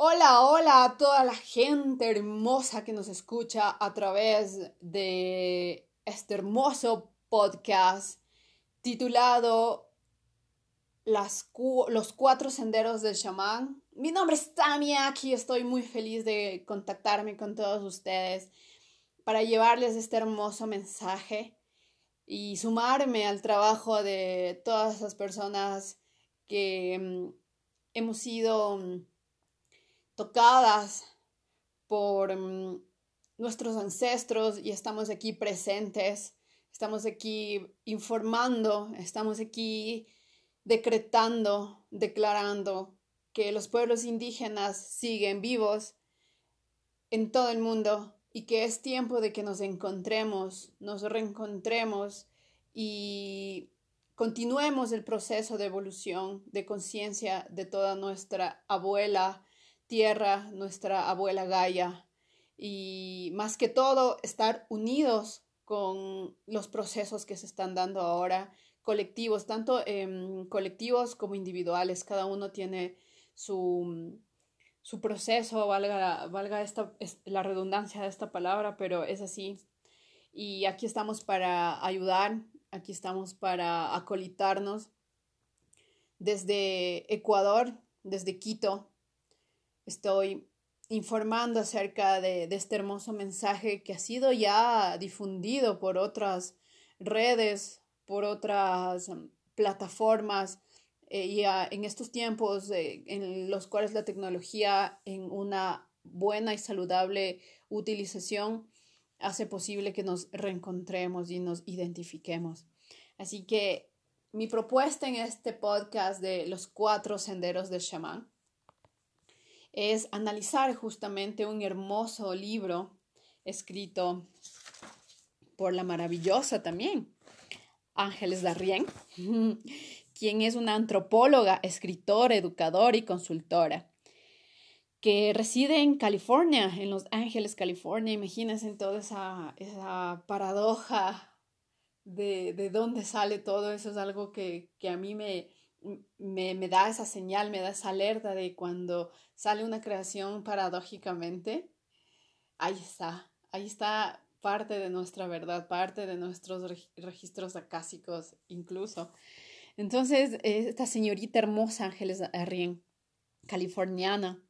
Hola, hola a toda la gente hermosa que nos escucha a través de este hermoso podcast titulado Los cuatro senderos del chamán. Mi nombre es Tania, aquí estoy muy feliz de contactarme con todos ustedes para llevarles este hermoso mensaje y sumarme al trabajo de todas las personas que mm, hemos sido mm, tocadas por mm, nuestros ancestros y estamos aquí presentes, estamos aquí informando, estamos aquí decretando, declarando que los pueblos indígenas siguen vivos en todo el mundo y que es tiempo de que nos encontremos, nos reencontremos y continuemos el proceso de evolución de conciencia de toda nuestra abuela, tierra, nuestra abuela Gaia, y más que todo estar unidos con los procesos que se están dando ahora, colectivos, tanto colectivos como individuales, cada uno tiene su, su proceso, valga, valga esta, la redundancia de esta palabra, pero es así. Y aquí estamos para ayudar, aquí estamos para acolitarnos desde Ecuador, desde Quito, estoy informando acerca de, este hermoso mensaje que ha sido ya difundido por otras redes, por otras um, plataformas eh, y en estos tiempos eh, en los cuales la tecnología en una buena y saludable utilización hace posible que nos reencontremos y nos identifiquemos. Así que mi propuesta en este podcast de los cuatro senderos del chamán es analizar justamente un hermoso libro escrito por la maravillosa también Ángeles Darrien, quien es una antropóloga, escritora, educadora y consultora que reside en California, en Los Ángeles, California. Imagínense toda esa, esa paradoja de, de dónde sale todo eso. Es algo que, que a mí me, me, me, da esa señal, me da esa alerta de cuando sale una creación paradójicamente, ahí está, ahí está parte de nuestra verdad, parte de nuestros registros acásicos incluso. Entonces, esta señorita hermosa Ángeles Arrien, californiana,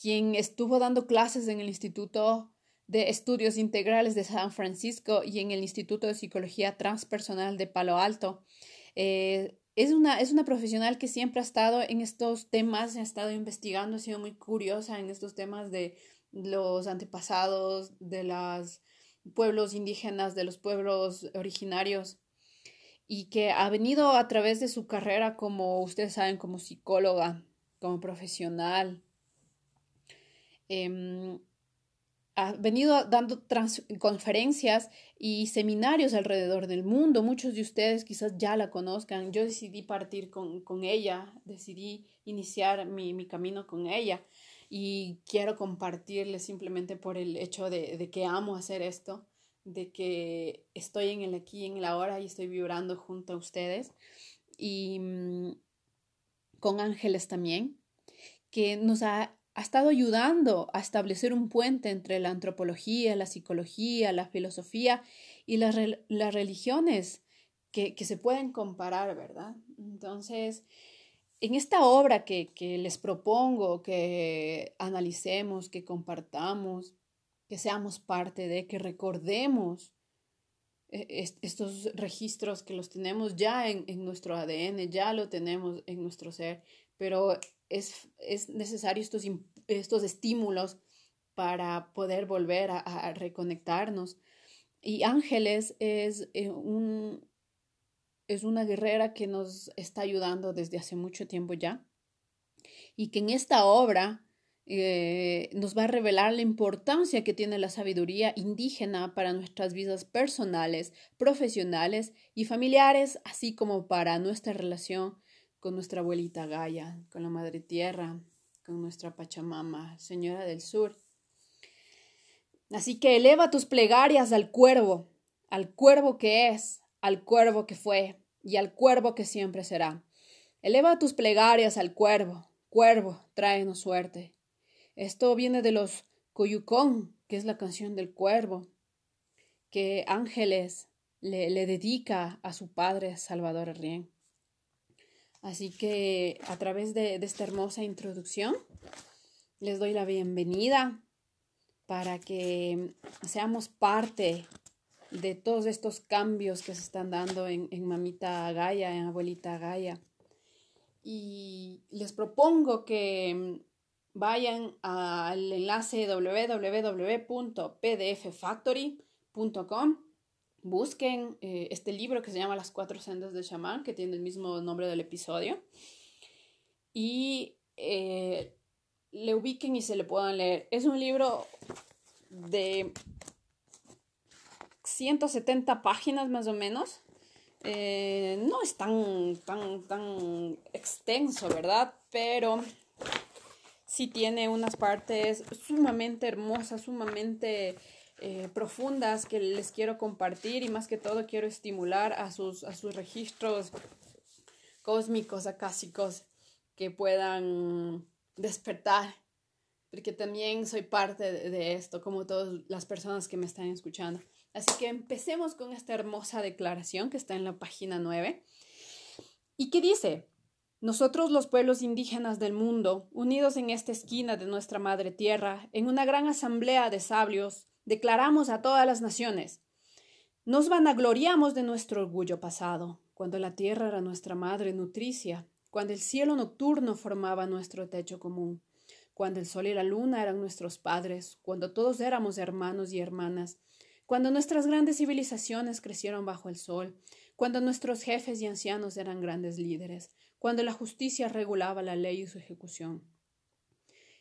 quien estuvo dando clases en el Instituto de Estudios Integrales de San Francisco y en el Instituto de Psicología Transpersonal de Palo Alto, eh, es una, es una profesional que siempre ha estado en estos temas, ha estado investigando, ha sido muy curiosa en estos temas de los antepasados, de los pueblos indígenas, de los pueblos originarios, y que ha venido a través de su carrera, como ustedes saben, como psicóloga, como profesional, eh, ha venido dando conferencias y seminarios alrededor del mundo. Muchos de ustedes quizás ya la conozcan. Yo decidí partir con, con ella, decidí iniciar mi, mi, camino con ella y quiero compartirles simplemente por el hecho de, de, que amo hacer esto, de que estoy en el aquí, en la ahora y estoy vibrando junto a ustedes. Y mm, con Ángeles también, que nos ha ha estado ayudando a establecer un puente entre la antropología, la psicología, la filosofía y las, las religiones que, que, se pueden comparar, ¿verdad? Entonces, en esta obra que, que les propongo que analicemos, que compartamos, que seamos parte de, que recordemos eh, estos registros que los tenemos ya en, en, nuestro ADN, ya lo tenemos en nuestro ser, pero es, es necesario estos, estos estímulos para poder volver a, reconectarnos. Y Ángeles es, eh, un, es una guerrera que nos está ayudando desde hace mucho tiempo ya y que en esta obra eh, nos va a revelar la importancia que tiene la sabiduría indígena para nuestras vidas personales, profesionales y familiares, así como para nuestra relación con nuestra abuelita Gaia, con la Madre Tierra, con nuestra Pachamama, Señora del Sur. Así que eleva tus plegarias al cuervo, al cuervo que es, al cuervo que fue y al cuervo que siempre será. Eleva tus plegarias al cuervo, cuervo, tráenos suerte. Esto viene de los Coyucón, que es la canción del cuervo, que Ángeles le, dedica a su padre Salvador Rien. Así que a través de esta hermosa introducción, les doy la bienvenida para que seamos parte de todos estos cambios que se están dando en, mamita Gaia, en abuelita Gaia. Y les propongo que vayan al enlace www.pdffactory.com, busquen eh, este libro que se llama Las cuatro sendas del chamán, que tiene el mismo nombre del episodio, y eh, le ubiquen y se le puedan leer. Es un libro de 170 páginas más o menos. Eh, no es tan, tan, tan extenso, ¿verdad? Pero sí tiene unas partes sumamente hermosas, sumamente eh, profundas que les quiero compartir y más que todo quiero estimular a sus, a sus registros cósmicos, acásicos, que puedan despertar, porque también soy parte de, esto, como todas las personas que me están escuchando. Así que empecemos con esta hermosa declaración que está en la página 9 y que dice, nosotros los pueblos indígenas del mundo, unidos en esta esquina de nuestra madre tierra, en una gran asamblea de sabios, declaramos a todas las naciones, nos vanagloriamos de nuestro orgullo pasado, cuando la tierra era nuestra madre nutricia cuando el cielo nocturno formaba nuestro techo común, cuando el sol y la luna eran nuestros padres, cuando todos éramos hermanos y hermanas, cuando nuestras grandes civilizaciones crecieron bajo el sol, cuando nuestros jefes y ancianos eran grandes líderes, cuando la justicia regulaba la ley y su ejecución.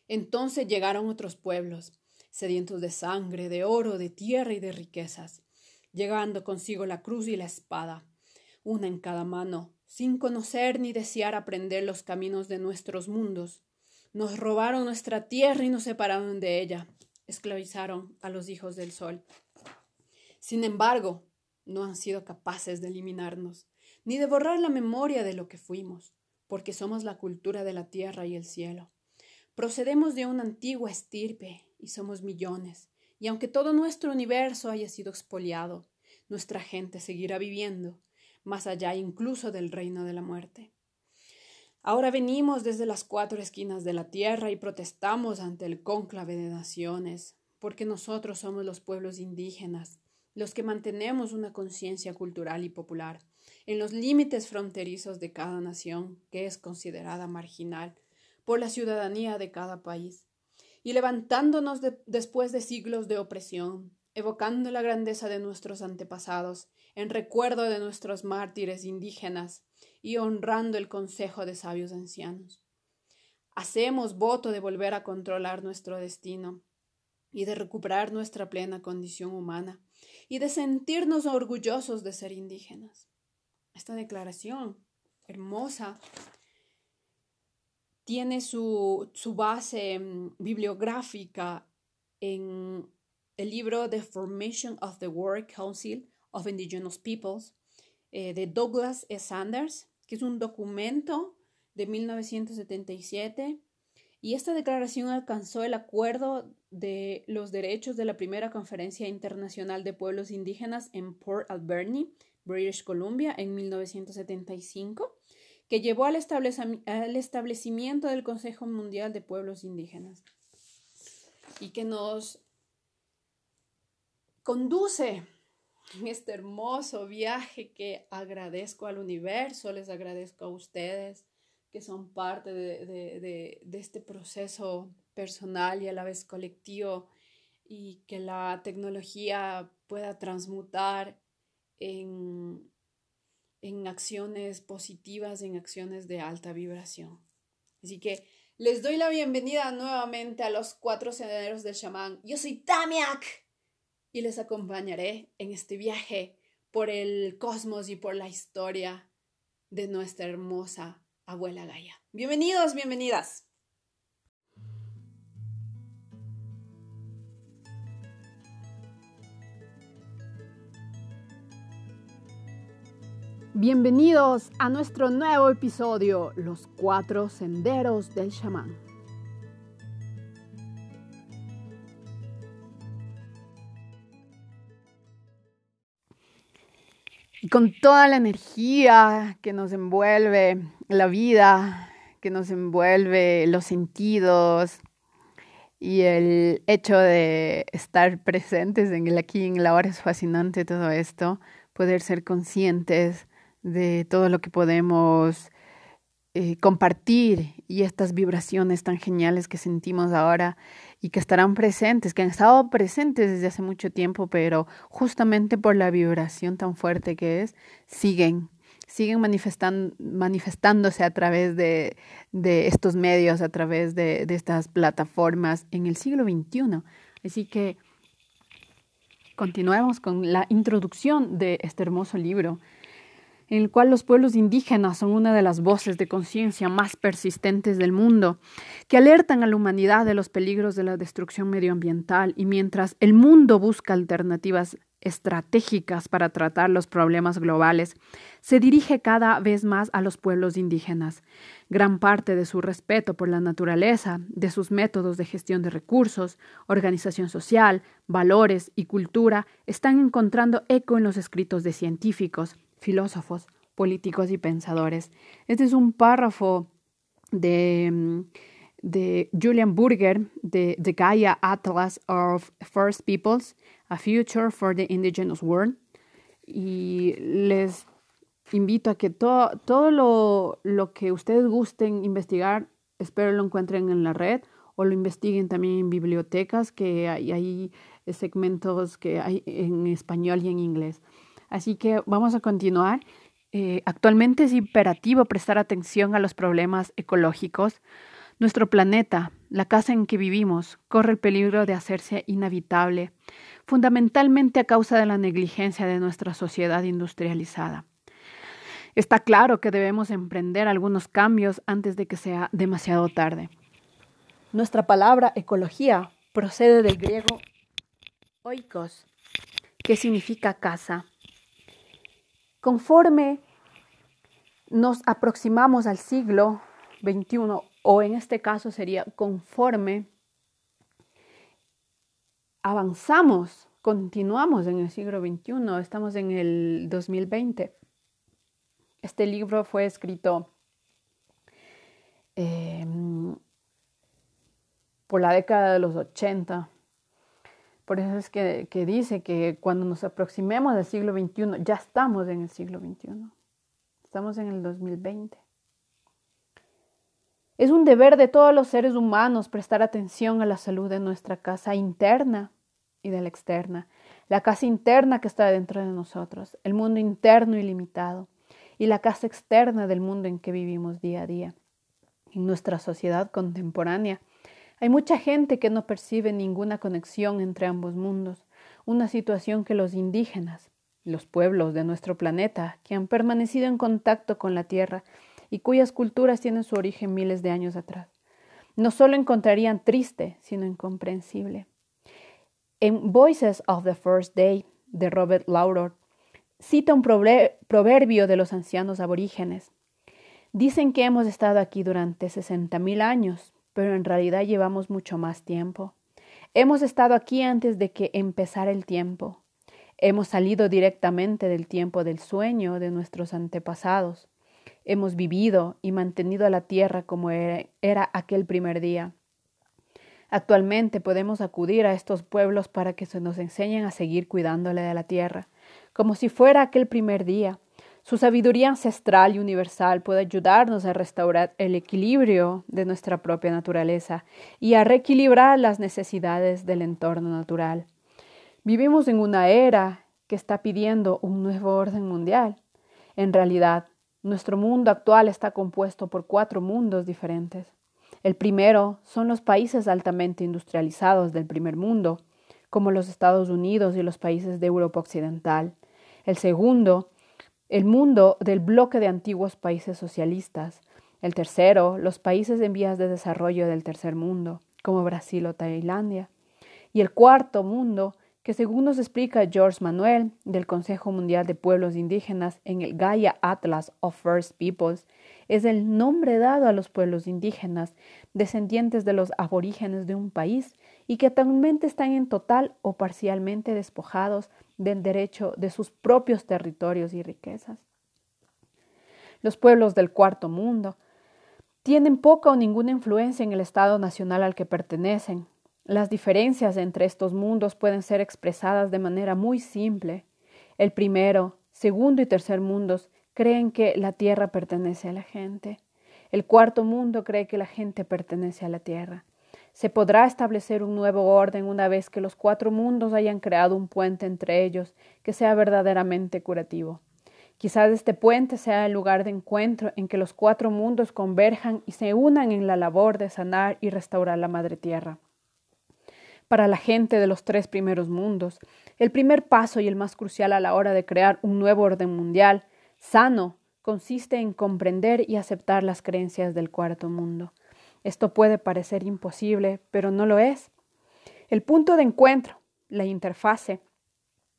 Entonces llegaron otros pueblos, sedientos de sangre, de oro, de tierra y de riquezas, llegando consigo la cruz y la espada, una en cada mano, sin conocer ni desear aprender los caminos de nuestros mundos. Nos robaron nuestra tierra y nos separaron de ella. Esclavizaron a los hijos del sol. Sin embargo, no han sido capaces de eliminarnos, ni de borrar la memoria de lo que fuimos, porque somos la cultura de la tierra y el cielo. Procedemos de una antigua estirpe y somos millones, y aunque todo nuestro universo haya sido expoliado, nuestra gente seguirá viviendo más allá incluso del reino de la muerte. Ahora venimos desde las cuatro esquinas de la tierra y protestamos ante el cónclave de naciones, porque nosotros somos los pueblos indígenas, los que mantenemos una conciencia cultural y popular, en los límites fronterizos de cada nación, que es considerada marginal por la ciudadanía de cada país, y levantándonos después de siglos de opresión, evocando la grandeza de nuestros antepasados en recuerdo de nuestros mártires indígenas y honrando el consejo de sabios ancianos. Hacemos voto de volver a controlar nuestro destino y de recuperar nuestra plena condición humana y de sentirnos orgullosos de ser indígenas. Esta declaración hermosa tiene su, base mm, bibliográfica en el libro The Formation of the World Council of Indigenous Peoples eh, de Douglas S. Sanders, que es un documento de 1977 y esta declaración alcanzó el acuerdo de los derechos de la primera conferencia internacional de pueblos indígenas en Port Alberni, British Columbia, en 1975, que llevó al, establecimiento del Consejo Mundial de Pueblos Indígenas. Y que nos conduce en este hermoso viaje que agradezco al universo, les agradezco a ustedes que son parte de, este proceso personal y a la vez colectivo y que la tecnología pueda transmutar en, en acciones positivas, en acciones de alta vibración. Así que les doy la bienvenida nuevamente a los cuatro senderos del chamán. Yo soy Tamiak y les acompañaré en este viaje por el cosmos y por la historia de nuestra hermosa abuela Gaia. Bienvenidos, bienvenidas. Bienvenidos a nuestro nuevo episodio, Los cuatro senderos del chamán. Y con toda la energía que nos envuelve la vida, que nos envuelve los sentidos y el hecho de estar presentes en el aquí y en la ahora es fascinante todo esto, poder ser conscientes de todo lo que podemos eh, compartir y estas vibraciones tan geniales que sentimos ahora y que estarán presentes, que han estado presentes desde hace mucho tiempo, pero justamente por la vibración tan fuerte que es, siguen, siguen manifestándose a través de, de, estos medios, a través de, de estas plataformas en el siglo XXI. Así que continuemos con la introducción de este hermoso libro en el cual los pueblos indígenas son una de las voces de conciencia más persistentes del mundo, que alertan a la humanidad de los peligros de la destrucción medioambiental y mientras el mundo busca alternativas estratégicas para tratar los problemas globales, se dirige cada vez más a los pueblos indígenas. Gran parte de su respeto por la naturaleza, de sus métodos de gestión de recursos, organización social, valores y cultura están encontrando eco en los escritos de científicos, filósofos, políticos y pensadores. Este es un párrafo de, mm, de Julian Burger de The Gaia Atlas of First Peoples, A Future for the Indigenous World. Y les invito a que todo, todo lo, lo que ustedes gusten investigar, espero lo encuentren en la red o lo investiguen también en bibliotecas, que hay, hay segmentos que hay en español y en inglés. Así que vamos a continuar. Eh, actualmente es imperativo prestar atención a los problemas ecológicos. Nuestro planeta, la casa en que vivimos, corre el peligro de hacerse inhabitable, fundamentalmente a causa de la negligencia de nuestra sociedad industrializada. Está claro que debemos emprender algunos cambios antes de que sea demasiado tarde. Nuestra palabra ecología procede del griego oikos, que significa casa. Conforme nos aproximamos al siglo XXI, o en este caso sería conforme avanzamos, continuamos en el siglo XXI, estamos en el 2020. Este libro fue escrito em, por la década de los 80 por eso es que, dice que cuando nos aproximemos al siglo XXI, ya estamos en el siglo XXI. Estamos en el 2020. Es un deber de todos los seres humanos prestar atención a la salud de nuestra casa interna y de la externa. La casa interna que está dentro de nosotros, el mundo interno ilimitado y la casa externa del mundo en que vivimos día a día. En nuestra sociedad contemporánea, hay mucha gente que no percibe ninguna conexión entre ambos mundos, una situación que los indígenas, los pueblos de nuestro planeta, que han permanecido en contacto con la Tierra y cuyas culturas tienen su origen miles de años atrás, no solo encontrarían triste, sino incomprensible. En Voices of the First Day de Robert Lauror, cita un proverbio de los ancianos aborígenes. Dicen que hemos estado aquí durante sesenta mil años, pero en realidad llevamos mucho más tiempo. Hemos estado aquí antes de que empezara el tiempo. Hemos salido directamente del tiempo del sueño de nuestros antepasados. Hemos vivido y mantenido la tierra como era aquel primer día. Actualmente podemos acudir a estos pueblos para que se nos enseñen a seguir cuidándole de la tierra, como si fuera aquel primer día, su sabiduría ancestral y universal puede ayudarnos a restaurar el equilibrio de nuestra propia naturaleza y a reequilibrar las necesidades del entorno natural. Vivimos en una era que está pidiendo un nuevo orden mundial. En realidad, nuestro mundo actual está compuesto por cuatro mundos diferentes. El primero son los países altamente industrializados del primer mundo, como los Estados Unidos y los países de Europa Occidental. El segundo el mundo del bloque de antiguos países socialistas. El tercero, los países en vías de desarrollo del tercer mundo, como Brasil o Tailandia. Y el cuarto mundo, que según nos explica George Manuel del Consejo Mundial de Pueblos Indígenas en el Gaia Atlas of First Peoples, es el nombre dado a los pueblos indígenas, descendientes de los aborígenes de un país y que actualmente están en total o parcialmente despojados del derecho de sus propios territorios y riquezas. Los pueblos del cuarto mundo tienen poca o ninguna influencia en el Estado nacional al que pertenecen, las diferencias entre estos mundos pueden ser expresadas de manera muy simple. El primero, segundo y tercer mundos creen que la tierra pertenece a la gente. El cuarto mundo cree que la gente pertenece a la tierra. Se podrá establecer un nuevo orden una vez que los cuatro mundos hayan creado un puente entre ellos que sea verdaderamente curativo. Quizás este puente sea el lugar de encuentro en que los cuatro mundos converjan y se unan en la labor de sanar y restaurar la madre tierra para la gente de los tres primeros mundos. El primer paso y el más crucial a la hora de crear un nuevo orden mundial sano consiste en comprender y aceptar las creencias del cuarto mundo. Esto puede parecer imposible, pero no lo es. El punto de encuentro, la interfase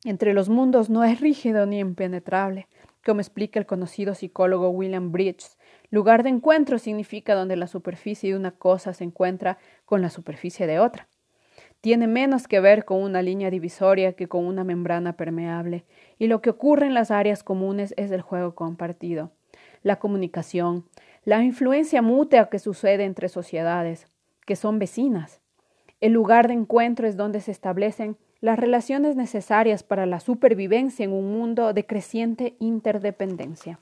entre los mundos no es rígido ni impenetrable, como explica el conocido psicólogo William Bridges. Lugar de encuentro significa donde la superficie de una cosa se encuentra con la superficie de otra tiene menos que ver con una línea divisoria que con una membrana permeable, y lo que ocurre en las áreas comunes es el juego compartido, la comunicación, la influencia mutua que sucede entre sociedades, que son vecinas. El lugar de encuentro es donde se establecen las relaciones necesarias para la supervivencia en un mundo de creciente interdependencia.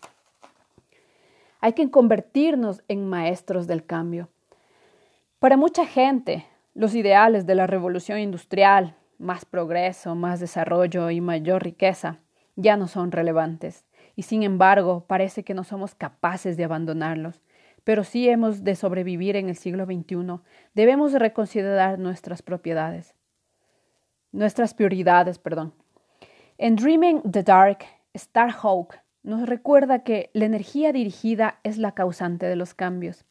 Hay que convertirnos en maestros del cambio. Para mucha gente, los ideales de la revolución industrial, más progreso, más desarrollo y mayor riqueza, ya no son relevantes, y sin embargo parece que no somos capaces de abandonarlos. Pero si hemos de sobrevivir en el siglo XXI, debemos reconsiderar nuestras propiedades, nuestras prioridades, perdón. En Dreaming the Dark, Starhawk nos recuerda que la energía dirigida es la causante de los cambios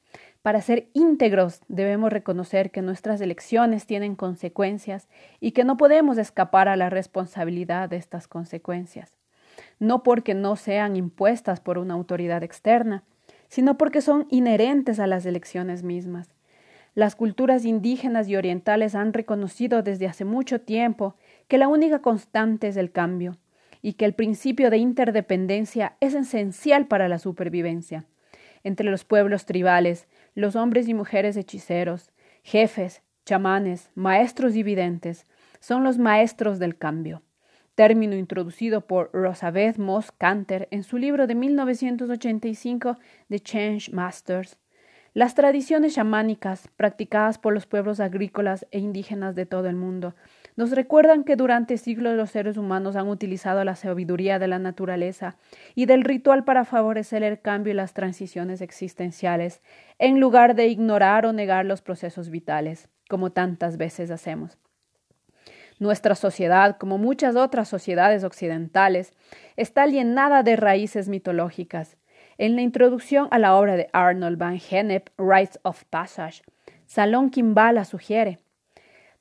para ser íntegros debemos reconocer que nuestras elecciones tienen consecuencias y que no podemos escapar a la responsabilidad de estas consecuencias, no porque no sean impuestas por una autoridad externa, sino porque son inherentes a las elecciones mismas. Las culturas indígenas y orientales han reconocido desde hace mucho tiempo que la única constante es el cambio y que el principio de interdependencia es esencial para la supervivencia. Entre los pueblos tribales, los hombres y mujeres hechiceros, jefes, chamanes, maestros y videntes, son los maestros del cambio, término introducido por Rosabeth Moss Canter en su libro de 1985 The Change Masters. Las tradiciones chamánicas practicadas por los pueblos agrícolas e indígenas de todo el mundo nos recuerdan que durante siglos los seres humanos han utilizado la sabiduría de la naturaleza y del ritual para favorecer el cambio y las transiciones existenciales, en lugar de ignorar o negar los procesos vitales, como tantas veces hacemos. Nuestra sociedad, como muchas otras sociedades occidentales, está llenada de raíces mitológicas. En la introducción a la obra de Arnold van Gennep, Rites of Passage, Salón Kimbala sugiere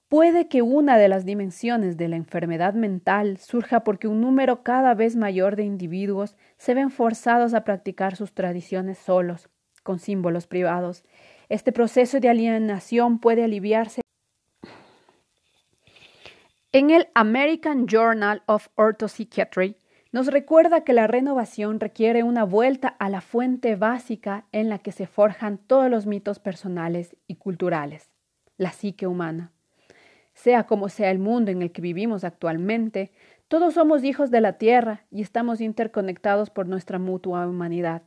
Puede que una de las dimensiones de la enfermedad mental surja porque un número cada vez mayor de individuos se ven forzados a practicar sus tradiciones solos, con símbolos privados. Este proceso de alienación puede aliviarse. En el American Journal of Orthopsychiatry nos recuerda que la renovación requiere una vuelta a la fuente básica en la que se forjan todos los mitos personales y culturales, la psique humana. Sea como sea el mundo en el que vivimos actualmente, todos somos hijos de la tierra y estamos interconectados por nuestra mutua humanidad.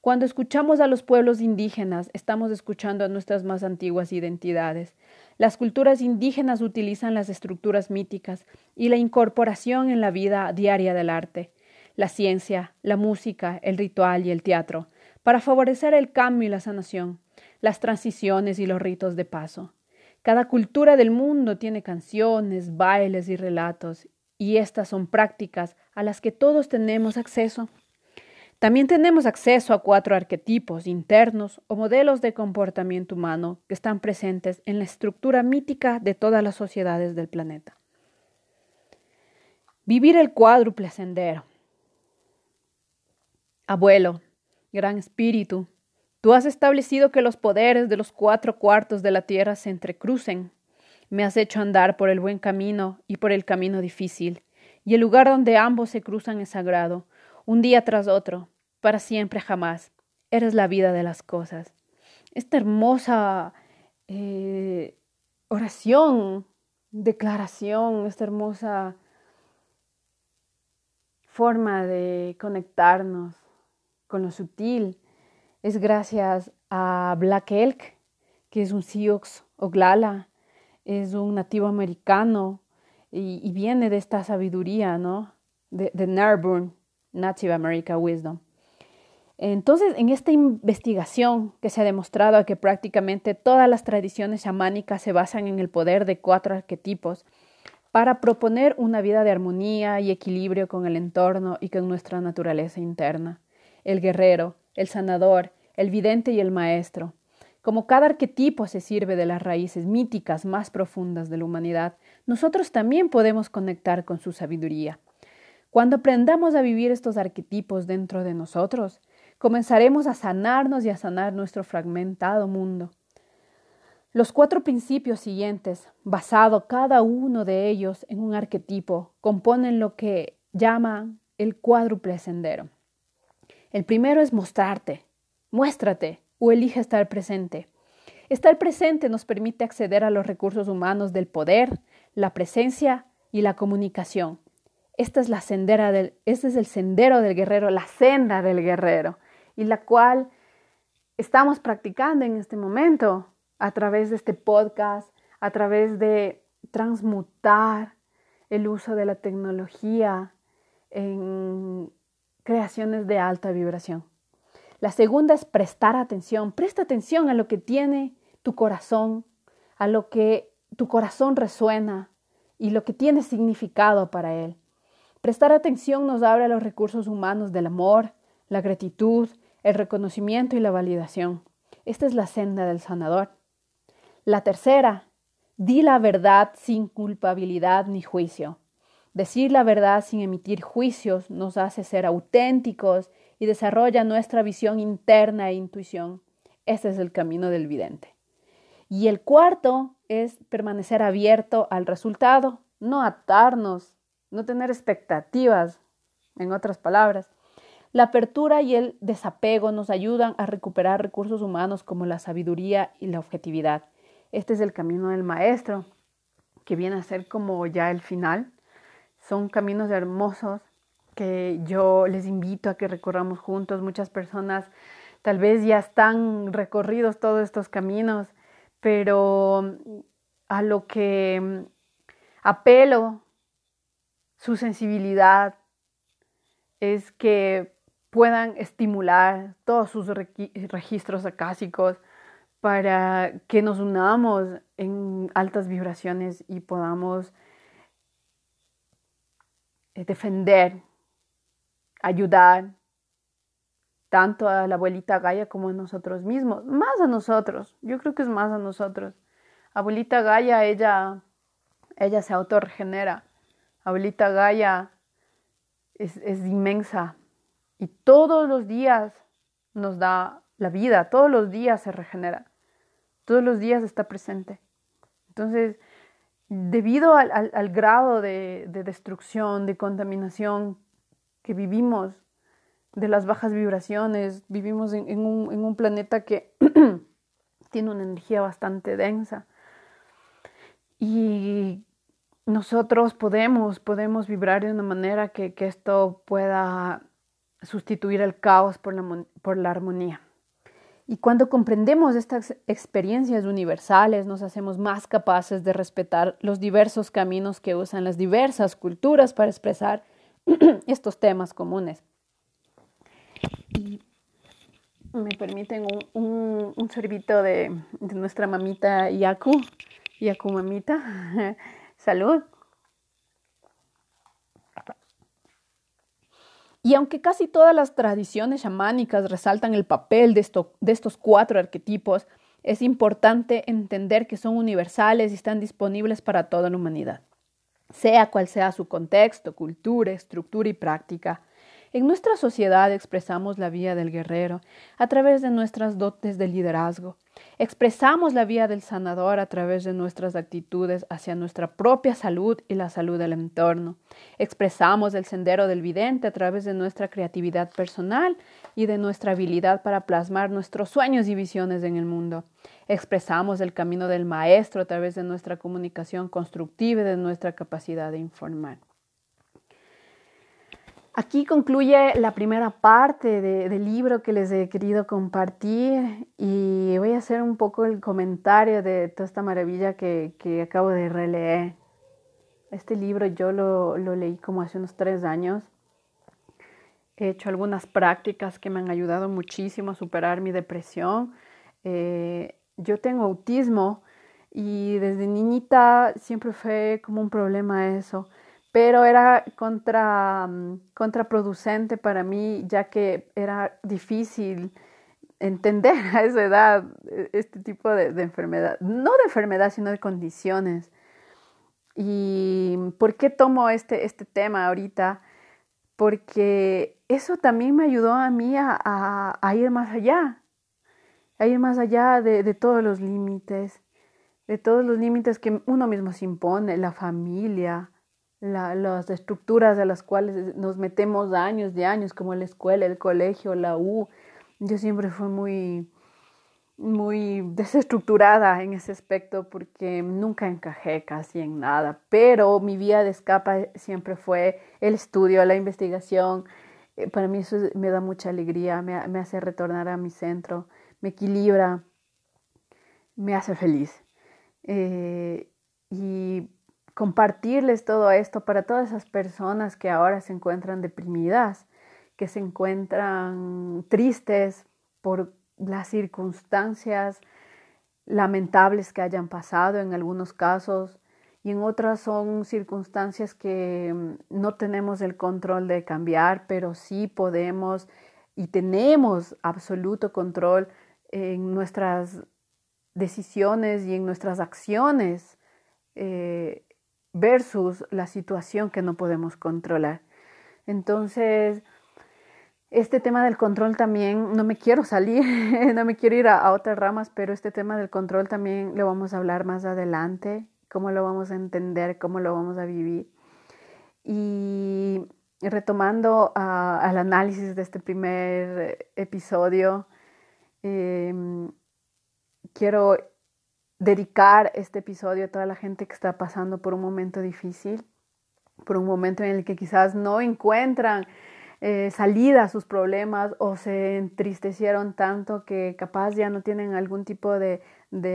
Cuando escuchamos a los pueblos indígenas, estamos escuchando a nuestras más antiguas identidades. Las culturas indígenas utilizan las estructuras míticas y la incorporación en la vida diaria del arte, la ciencia, la música, el ritual y el teatro, para favorecer el cambio y la sanación, las transiciones y los ritos de paso. Cada cultura del mundo tiene canciones, bailes y relatos, y estas son prácticas a las que todos tenemos acceso. También tenemos acceso a cuatro arquetipos internos o modelos de comportamiento humano que están presentes en la estructura mítica de todas las sociedades del planeta. Vivir el cuádruple sendero. Abuelo, gran espíritu, tú has establecido que los poderes de los cuatro cuartos de la tierra se entrecrucen. Me has hecho andar por el buen camino y por el camino difícil, y el lugar donde ambos se cruzan es sagrado, un día tras otro, para siempre jamás. Eres la vida de las cosas. Esta hermosa eh, oración, declaración, esta hermosa forma de conectarnos con lo sutil es gracias a Black Elk, que es un Sioux Oglala, es un nativo americano y, viene de esta sabiduría, ¿no? De, de Native American Wisdom. Entonces, en esta investigación que se ha demostrado que prácticamente todas las tradiciones chamánicas se basan en el poder de cuatro arquetipos para proponer una vida de armonía y equilibrio con el entorno y con nuestra naturaleza interna. El guerrero, el sanador, el vidente y el maestro. Como cada arquetipo se sirve de las raíces míticas más profundas de la humanidad, nosotros también podemos conectar con su sabiduría. Cuando aprendamos a vivir estos arquetipos dentro de nosotros, comenzaremos a sanarnos y a sanar nuestro fragmentado mundo. Los cuatro principios siguientes, basado cada uno de ellos en un arquetipo, componen lo que llaman el cuádruple sendero. El primero es mostrarte, muéstrate o elige estar presente. Estar presente nos permite acceder a los recursos humanos del poder, la presencia y la comunicación. Esta es la sendera del, este es el sendero del guerrero, la senda del guerrero y la cual estamos practicando en este momento a través de este podcast, a través de transmutar el uso de la tecnología en creaciones de alta vibración. La segunda es prestar atención. Presta atención a lo que tiene tu corazón, a lo que tu corazón resuena y lo que tiene significado para él. Prestar atención nos abre a los recursos humanos del amor, la gratitud, el reconocimiento y la validación. Esta es la senda del sanador. La tercera, di la verdad sin culpabilidad ni juicio. Decir la verdad sin emitir juicios nos hace ser auténticos y desarrolla nuestra visión interna e intuición. Este es el camino del vidente. Y el cuarto es permanecer abierto al resultado, no atarnos, no tener expectativas, en otras palabras. La apertura y el desapego nos ayudan a recuperar recursos humanos como la sabiduría y la objetividad. Este es el camino del maestro, que viene a ser como ya el final. Son caminos hermosos que yo les invito a que recorramos juntos. Muchas personas tal vez ya están recorridos todos estos caminos, pero a lo que apelo su sensibilidad es que puedan estimular todos sus registros acásicos para que nos unamos en altas vibraciones y podamos eh, defender, ayudar tanto a la abuelita Gaia como a nosotros mismos, más a nosotros, yo creo que es más a nosotros. Abuelita Gaia, ella, ella se autorregenera. Abuelita Gaia es, es inmensa, y todos los días nos da la vida, todos los días se regenera, todos los días está presente. Entonces, debido al, grado de, destrucción, de contaminación que vivimos, de las bajas vibraciones, vivimos en un, planeta que tiene una energía bastante densa. Y nosotros podemos, podemos vibrar de una manera que, que esto pueda sustituir el caos por la, por la armonía. Y cuando comprendemos estas experiencias universales, nos hacemos más capaces de respetar los diversos caminos que usan las diversas culturas para expresar estos temas comunes. Me permiten un, un, sorbito de, de, nuestra mamita Yaku, Yaku mamita. Salud. Y aunque casi todas las tradiciones chamánicas resaltan el papel de, de estos cuatro arquetipos, es importante entender que son universales y están disponibles para toda la humanidad. sea cual sea su contexto, cultura, estructura y práctica. En nuestra sociedad expresamos la vía del guerrero a través de nuestras dotes de liderazgo. Expresamos la vía del sanador a través de nuestras actitudes hacia nuestra propia salud y la salud del entorno. Expresamos el sendero del vidente a través de nuestra creatividad personal y de nuestra habilidad para plasmar nuestros sueños y visiones en el mundo. Expresamos el camino del maestro a través de nuestra comunicación constructiva y de nuestra capacidad de informar. Aquí concluye la primera parte del libro que les he querido compartir y voy a hacer un poco el comentario de toda esta maravilla que, acabo de releer. Este libro yo lo, leí como hace unos tres años. He hecho algunas prácticas que me han ayudado muchísimo a superar mi depresión. Eh, yo tengo autismo y desde niñita siempre fue como un problema eso pero era contra, mm, contraproducente para mí, ya que era difícil entender a esa edad e, este tipo de, enfermedad, no de enfermedad, sino de condiciones. ¿Y por qué tomo este, este tema ahorita? Porque eso también me ayudó a mí a, ir más allá, a ir más allá de, de todos los límites, de todos los límites que uno mismo se impone, la familia, las estructuras de las cuales nos metemos años de años, como la escuela, el colegio, la U. Yo siempre fui muy, muy desestructurada en ese aspecto porque nunca encajé casi en nada, pero mi vía de escapa siempre fue el estudio, la investigación. Eh, para mí eso me da mucha alegría, me, me hace retornar a mi centro, me equilibra, me hace feliz. Eh, y compartirles todo esto para todas esas personas que ahora se encuentran deprimidas, que se encuentran tristes por las circunstancias lamentables que hayan pasado en algunos casos y en otras son circunstancias que mm, no tenemos el control de cambiar, pero sí podemos y tenemos absoluto control en nuestras decisiones y en nuestras acciones. Eh, versus la situación que no podemos controlar. Entonces, este tema del control también, no me quiero salir, no me quiero ir a, otras ramas, pero este tema del control también lo vamos a hablar más adelante, cómo lo vamos a entender, cómo lo vamos a vivir. Y retomando al análisis de este primer episodio, em, quiero dedicar este episodio a toda la gente que está pasando por un momento difícil, por un momento en el que quizás no encuentran eh, salida a sus problemas o se entristecieron tanto que capaz ya no tienen algún tipo de,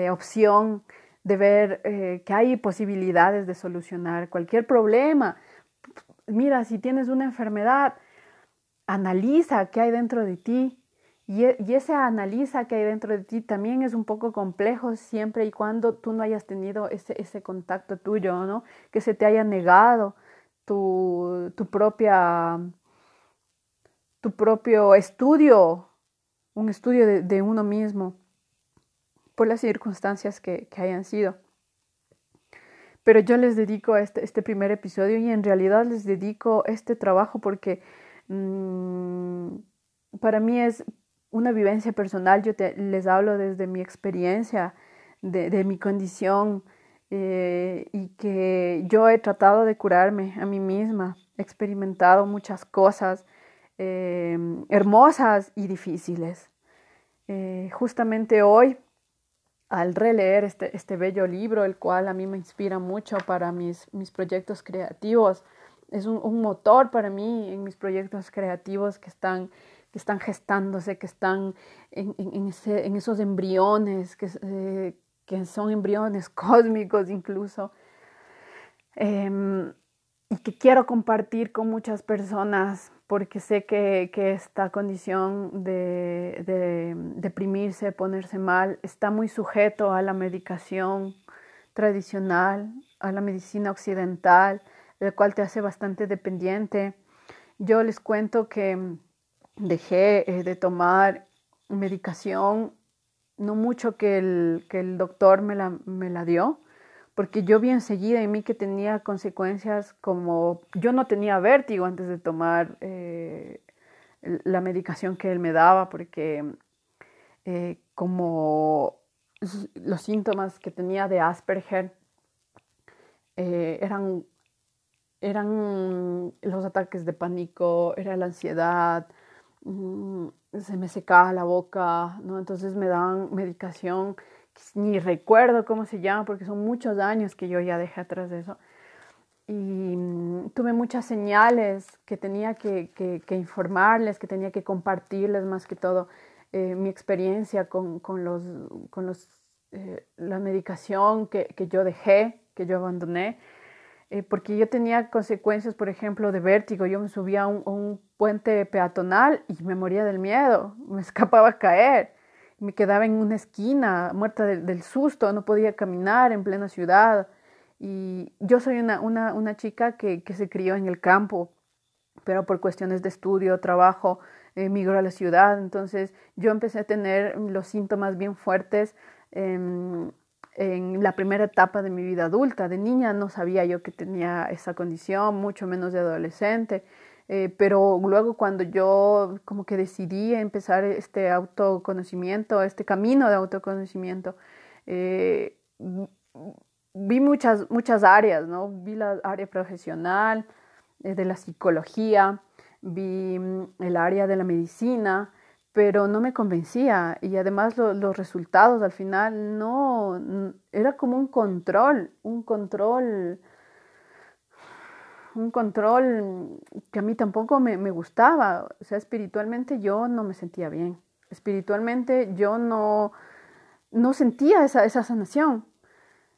opción de ver eh, que hay posibilidades de solucionar cualquier problema. Mira, si tienes una enfermedad, analiza qué hay dentro de ti, y, ese analiza que hay dentro de ti también es un poco complejo siempre y cuando tú no hayas tenido ese, ese contacto tuyo, ¿no? Que se te haya negado tu, tu propia, tu propio estudio, un estudio de, uno mismo, por las circunstancias que, hayan sido. Pero yo les dedico este, este primer episodio y en realidad les dedico este trabajo porque mm, para mí es una vivencia personal, yo les hablo desde mi experiencia, de, mi condición eh, y que yo he tratado de curarme a mí misma, he experimentado muchas cosas eh, hermosas y difíciles. Eh, justamente hoy, al releer este, este, bello libro, el cual a mí me inspira mucho para mis, mis proyectos creativos, es un motor para mí en mis proyectos creativos que están que están gestándose, que están en, esos embriones, eh, que, son embriones cósmicos incluso, em, y que quiero compartir con muchas personas porque sé que, esta condición de, de, deprimirse, ponerse mal, está muy sujeto a la medicación tradicional, a la medicina occidental, el cual te hace bastante dependiente. Yo les cuento que dejé eh, de tomar medicación, no mucho que el, que el doctor me la, me la dio, porque yo vi enseguida en mí que tenía consecuencias como yo no tenía vértigo antes de tomar eh, la medicación que él me daba, porque eh, como los síntomas que tenía de Asperger eran, eran los ataques de pánico, era la ansiedad, mm, se me secaba la boca, ¿no? Entonces me daban medicación, ni recuerdo cómo se llama, porque son muchos años que yo ya dejé atrás de eso. Y mm, tuve muchas señales que tenía que, que, informarles, que tenía que compartirles más que todo eh, mi experiencia con, con los, con los, eh, la medicación que, que yo dejé, que yo abandoné, eh, porque yo tenía consecuencias, por ejemplo, de vértigo. Yo me subía a un, puente peatonal y me moría del miedo, me escapaba a caer, me quedaba en una esquina, muerta del susto, no podía caminar en plena ciudad. Y yo soy una, una, una chica que, que, se crió en el campo, pero por cuestiones de estudio, trabajo, emigró a la ciudad. Entonces yo empecé a tener los síntomas bien fuertes. Eh, en la primera etapa de mi vida adulta. De niña no sabía yo que tenía esa condición, mucho menos de adolescente. Eh, pero luego cuando yo como que decidí empezar este autoconocimiento, este camino de autoconocimiento, eh, vi muchas, muchas áreas, ¿no? Vi la área profesional, eh, de la psicología, vi mm, el área de la medicina, pero no me convencía y además los resultados al final no, era como un control, un control, un control que a mí tampoco me, gustaba, o sea, espiritualmente yo no me sentía bien, espiritualmente yo no, no sentía esa, esa sanación.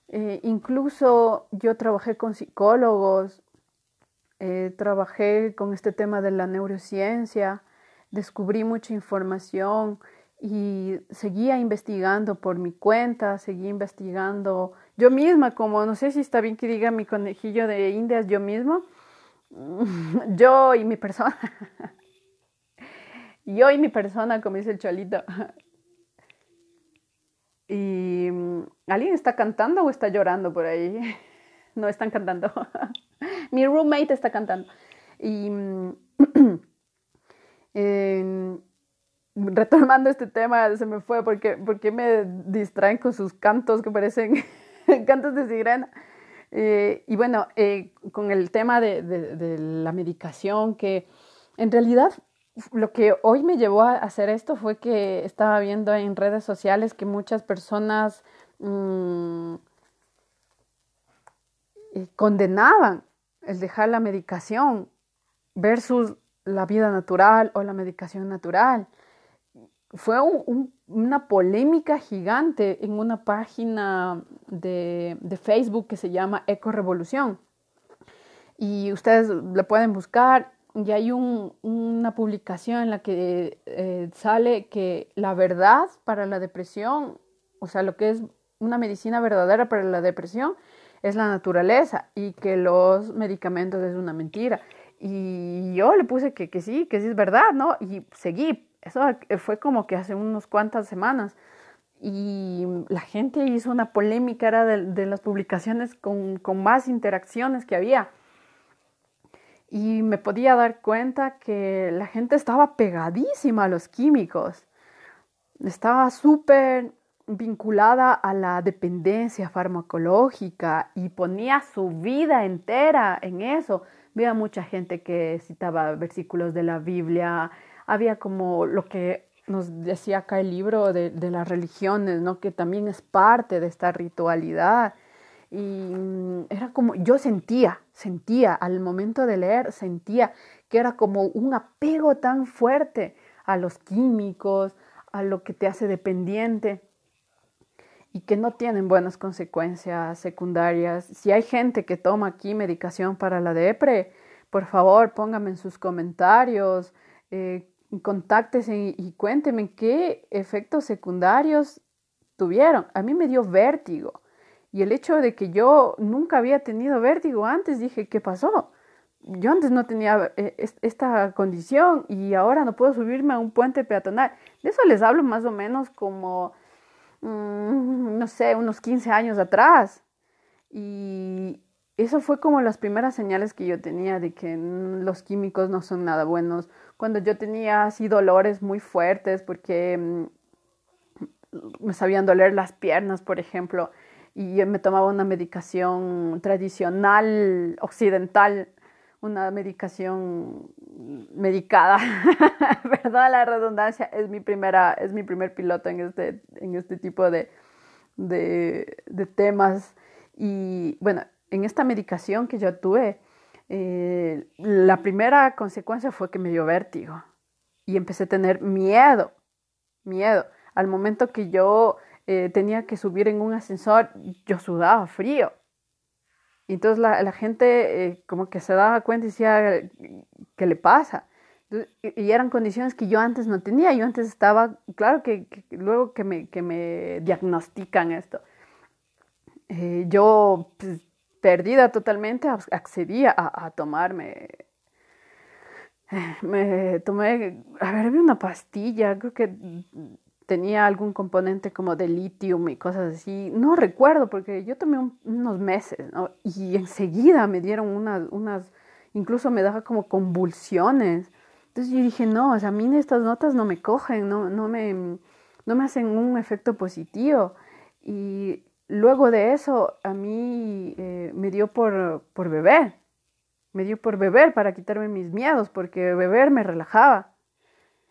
Eh, incluso yo trabajé con psicólogos, eh, trabajé con este tema de la neurociencia, descubrí mucha información y seguía investigando por mi cuenta, seguía investigando yo misma, como no sé si está bien que diga mi conejillo de indias yo mismo, yo y mi persona, yo y mi persona, como dice el cholito. ¿Y alguien está cantando o está llorando por ahí? No están cantando. mi roommate está cantando. Y retomando este tema, se me fue porque, porque me distraen con sus cantos que parecen cantos de sirena. Eh, y bueno, eh, con el tema de, la medicación, que en realidad lo que hoy me llevó a hacer esto fue que estaba viendo en redes sociales que muchas personas mm, eh, condenaban el dejar la medicación versus la vida natural o la medicación natural. Fue una polémica gigante en una página de, Facebook que se llama Eco Revolución. Y ustedes la pueden buscar y hay una publicación en la que eh, sale que la verdad para la depresión, o sea, lo que es una medicina verdadera para la depresión, es la naturaleza y que los medicamentos es una mentira. Y yo le puse que, que sí, que sí es verdad, ¿no? Y seguí. Eso fue como que hace unos cuantas semanas. Y la gente hizo una polémica, era de, las publicaciones con, con más interacciones que había. Y me podía dar cuenta que la gente estaba pegadísima a los químicos. Estaba súper vinculada a la dependencia farmacológica y ponía su vida entera en eso. Había mucha gente que citaba versículos de la Biblia, había como lo que nos decía acá el libro de, las religiones, ¿no? que también es parte de esta ritualidad. Y mm, era como, yo sentía, sentía, al momento de leer, sentía que era como un apego tan fuerte a los químicos, a lo que te hace dependiente y que no tienen buenas consecuencias secundarias. Si hay gente que toma aquí medicación para la depre, por favor pónganme en sus comentarios, eh, contáctense y, cuéntenme qué efectos secundarios tuvieron. A mí me dio vértigo. Y el hecho de que yo nunca había tenido vértigo antes, dije, ¿qué pasó? Yo antes no tenía eh, esta condición y ahora no puedo subirme a un puente peatonal. De eso les hablo más o menos como Mm, no sé, unos 15 años atrás. Y eso fue como las primeras señales que yo tenía de que los químicos no son nada buenos. Cuando yo tenía así dolores muy fuertes porque mm, me sabían doler las piernas, por ejemplo, y me tomaba una medicación tradicional occidental, una medicación medicada, ¿verdad? La redundancia es mi primera, es mi primer piloto en este, en este tipo de, de, temas. Y bueno, en esta medicación que yo tuve, eh, la primera consecuencia fue que me dio vértigo y empecé a tener miedo, miedo. Al momento que yo eh, tenía que subir en un ascensor, yo sudaba frío. Y entonces la, gente eh, como que se daba cuenta y decía, ¿qué le pasa? y eran condiciones que yo antes no tenía. Yo antes estaba, claro que, luego que me, que me, diagnostican esto, yo pues, perdida totalmente, accedí a, a tomarme. Me tomé, a ver, había una pastilla, creo que tenía algún componente como de litio y cosas así. No recuerdo porque yo tomé unos meses ¿no? y enseguida me dieron unas, unas, incluso me daba como convulsiones. Entonces yo dije, no, o sea, a mí estas notas no me cogen, no, no, me, no me hacen un efecto positivo. Y luego de eso, a mí eh, me dio por, por beber. Me dio por beber para quitarme mis miedos, porque beber me relajaba.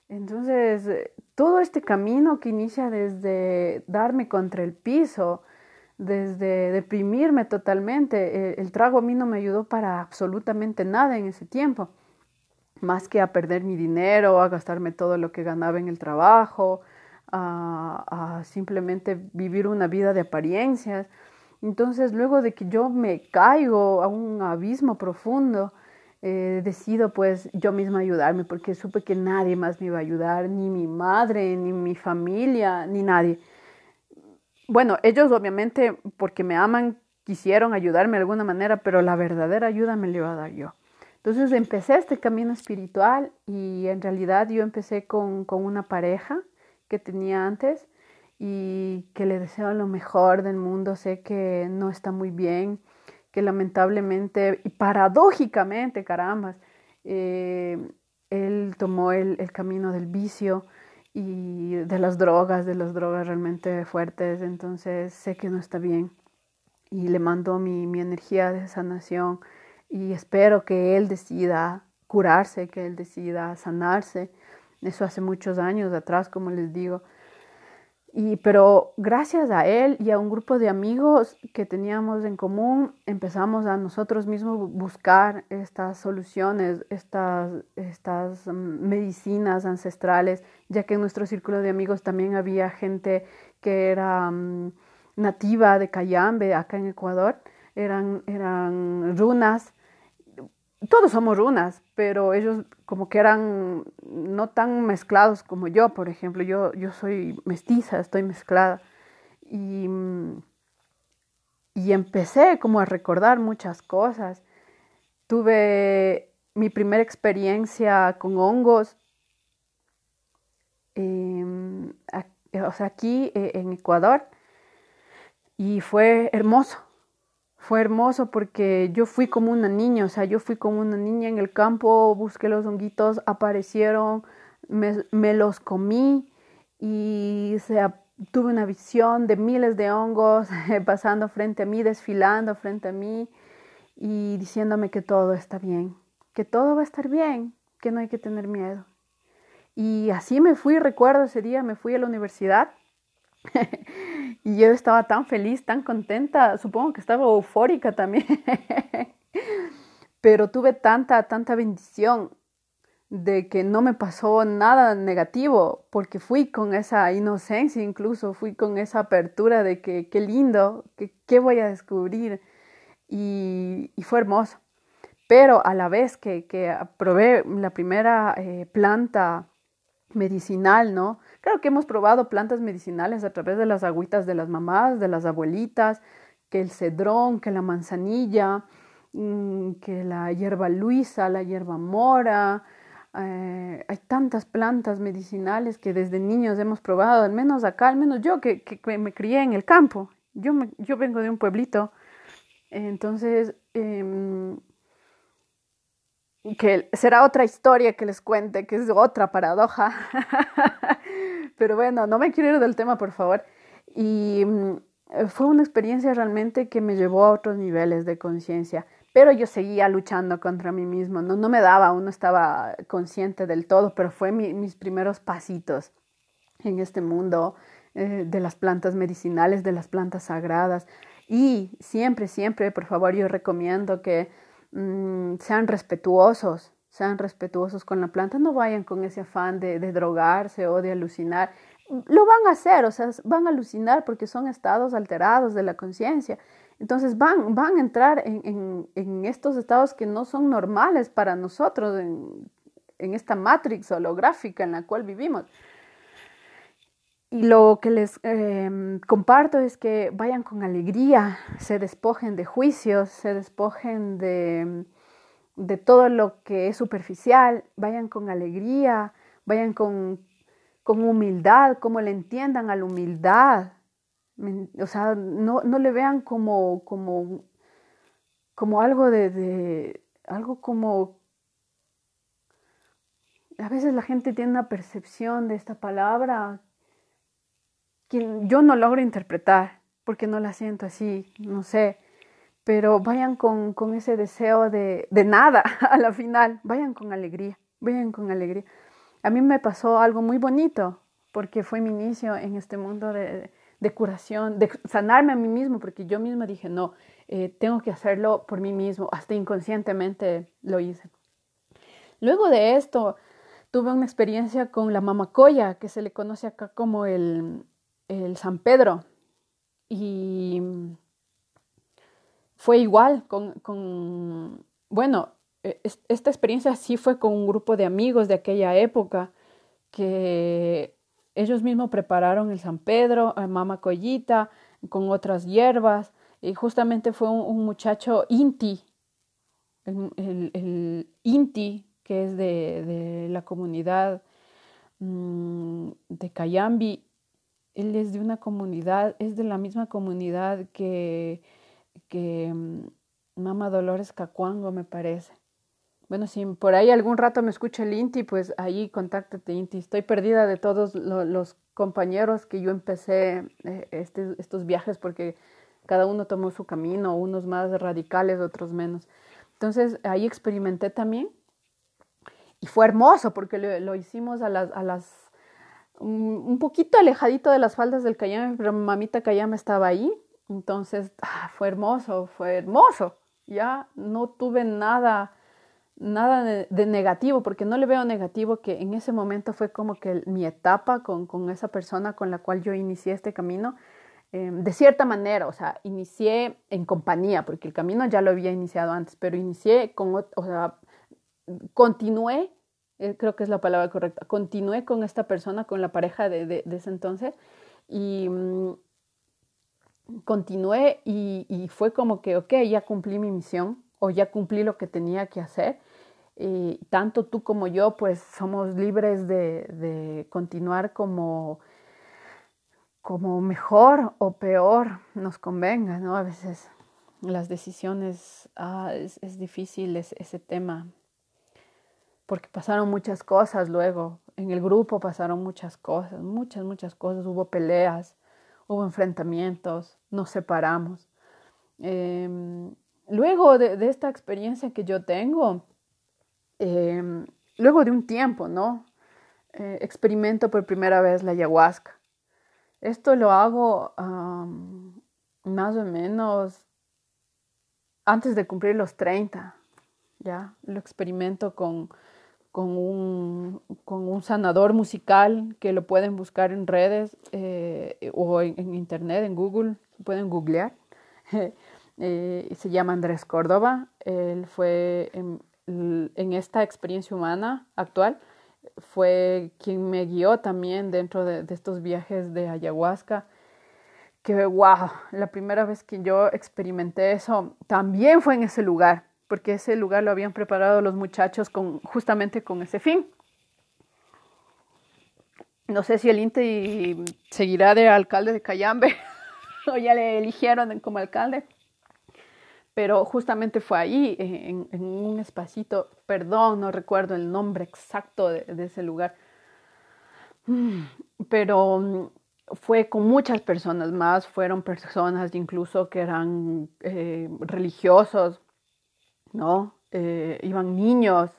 Entonces, todo este camino que inicia desde darme contra el piso, desde deprimirme totalmente, eh, el trago a mí no me ayudó para absolutamente nada en ese tiempo, más que a perder mi dinero, a gastarme todo lo que ganaba en el trabajo, a, simplemente vivir una vida de apariencias. Entonces, luego de que yo me caigo a un abismo profundo, eh, decido pues yo misma ayudarme porque supe que nadie más me iba a ayudar, ni mi madre, ni mi familia, ni nadie. Bueno, ellos obviamente porque me aman quisieron ayudarme de alguna manera, pero la verdadera ayuda me la iba a dar yo. Entonces empecé este camino espiritual y en realidad yo empecé con, con una pareja que tenía antes y que le deseo lo mejor del mundo. Sé que no está muy bien, que lamentablemente y paradójicamente, carambas, eh, él tomó el, el, camino del vicio y de las drogas, de las drogas realmente fuertes, entonces sé que no está bien y le mando mi, mi energía de sanación y espero que él decida curarse, que él decida sanarse eso hace muchos años atrás, como les digo. Y, pero gracias a él y a un grupo de amigos que teníamos en común, empezamos a nosotros mismos buscar estas soluciones, estas, estas mm, medicinas ancestrales, ya que en nuestro círculo de amigos también había gente que era mm, nativa de Cayambe, acá en Ecuador, eran, eran runas todos somos runas, pero ellos como que eran no tan mezclados como yo, por ejemplo. Yo, yo soy mestiza, estoy mezclada. Y, y empecé como a recordar muchas cosas. Tuve mi primera experiencia con hongos, em, o sea, aquí eh, en Ecuador, y fue hermoso fue hermoso porque yo fui como una niña, o sea, yo fui como una niña en el campo, busqué los honguitos, aparecieron, me, los comí y tuve una visión de miles de hongos pasando frente a mí, desfilando frente a mí y diciéndome que todo está bien, que todo va a estar bien, que no hay que tener miedo. Y así me fui, recuerdo ese día, me fui a la universidad y yo estaba tan feliz, tan contenta, supongo que estaba eufórica también, pero tuve tanta, tanta bendición de que no me pasó nada negativo, porque fui con esa inocencia, incluso fui con esa apertura de que qué lindo, que qué voy a descubrir, y, fue hermoso. Pero a la vez que, que probé la primera eh, planta medicinal, ¿no? Claro que hemos probado plantas medicinales a través de las agüitas de las mamás, de las abuelitas, que el cedrón, que la manzanilla, mm, que la hierba luisa, la hierba mora. Eh, hay tantas plantas medicinales que desde niños hemos probado, al menos acá, al menos yo que, me crié en el campo. Yo, yo vengo de un pueblito Entonces, em, que será otra historia que les cuente, que es otra paradoja. Pero bueno, no me quiero ir del tema, por favor. Y mm, fue una experiencia realmente que me llevó a otros niveles de conciencia. Pero yo seguía luchando contra mí mismo. No, no me daba, aún no estaba consciente del todo, pero fue mis primeros pasitos en este mundo eh, de las plantas medicinales, de las plantas sagradas. Y siempre, siempre, por favor, yo recomiendo que Mm, sean respetuosos, sean respetuosos con la planta, no vayan con ese afán de, drogarse o de alucinar. Lo van a hacer, o sea, van a alucinar porque son estados alterados de la conciencia. Entonces van, van a entrar en, estos estados que no son normales para nosotros, en, en esta matrix holográfica en la cual vivimos. Y lo que les em, comparto es que vayan con alegría, se despojen de juicios, se despojen de, de todo lo que es superficial, vayan con alegría, vayan con, con humildad, como le entiendan a la humildad. O sea, no, no le vean como, como, como algo de, de, algo como... A veces la gente tiene una percepción de esta palabra yo no logro interpretar porque no la siento así, no sé, pero vayan con, ese deseo de, nada a la final, vayan con alegría, vayan con alegría. A mí me pasó algo muy bonito porque fue mi inicio en este mundo de, curación, de sanarme a mí mismo, porque yo misma dije, no, eh, tengo que hacerlo por mí mismo, hasta inconscientemente lo hice. Luego de esto, tuve una experiencia con la mamacoya, que se le conoce acá como el, el San Pedro. Y fue igual con, bueno, e, esta experiencia sí fue con un grupo de amigos de aquella época que ellos mismos prepararon el San Pedro, a Mama Collita, con otras hierbas, y justamente fue un, muchacho Inti, el, Inti, que es de, la comunidad mm, de Cayambi, él es de una comunidad, es de la misma comunidad que, que mm, Mama Dolores Cacuango, me parece. Bueno, si por ahí algún rato me escucha el Inti, pues ahí contáctate, Inti. Estoy perdida de todos los compañeros que yo empecé eh, este, estos viajes porque cada uno tomó su camino, unos más radicales, otros menos. Entonces ahí experimenté también y fue hermoso porque lo, hicimos a las, a las un poquito alejadito de las faldas del Cayame, pero mamita Cayame estaba ahí. Entonces ah, fue hermoso, fue hermoso. Ya no tuve nada, nada de, negativo, porque no le veo negativo que en ese momento fue como que mi etapa con, con esa persona con la cual yo inicié este camino. Em, de cierta manera, o sea, inicié en compañía, porque el camino ya lo había iniciado antes, pero inicié con, o sea, continué eh, creo que es la palabra correcta, continué con esta persona, con la pareja de, ese entonces, y mm, continué y, fue como que, ok, ya cumplí mi misión o ya cumplí lo que tenía que hacer. Y tanto tú como yo, pues somos libres de, continuar como, como mejor o peor nos convenga, ¿no? A veces las decisiones, ah, es, es difícil ese tema porque pasaron muchas cosas luego. En el grupo pasaron muchas cosas, muchas, muchas cosas. Hubo peleas, hubo enfrentamientos, nos separamos. Em, luego de, esta experiencia que yo tengo, em, luego de un tiempo, ¿no? Eh, experimento por primera vez la ayahuasca. Esto lo hago más o menos antes de cumplir los 30, ¿ya? Lo experimento con con un, con un sanador musical que lo pueden buscar en redes eh, o en, internet, en Google, pueden googlear. eh, se llama Andrés Córdoba. Él fue en, en, esta experiencia humana actual, fue quien me guió también dentro de, de estos viajes de ayahuasca. Que wow, la primera vez que yo experimenté eso también fue en ese lugar porque ese lugar lo habían preparado los muchachos con, justamente con ese fin. No sé si el INTE seguirá de alcalde de Cayambe o ya le eligieron como alcalde, pero justamente fue ahí, en, un espacito, perdón, no recuerdo el nombre exacto de, ese lugar, mm, pero mm, fue con muchas personas más, fueron personas incluso que eran eh, religiosos, ¿no? Eh, iban niños,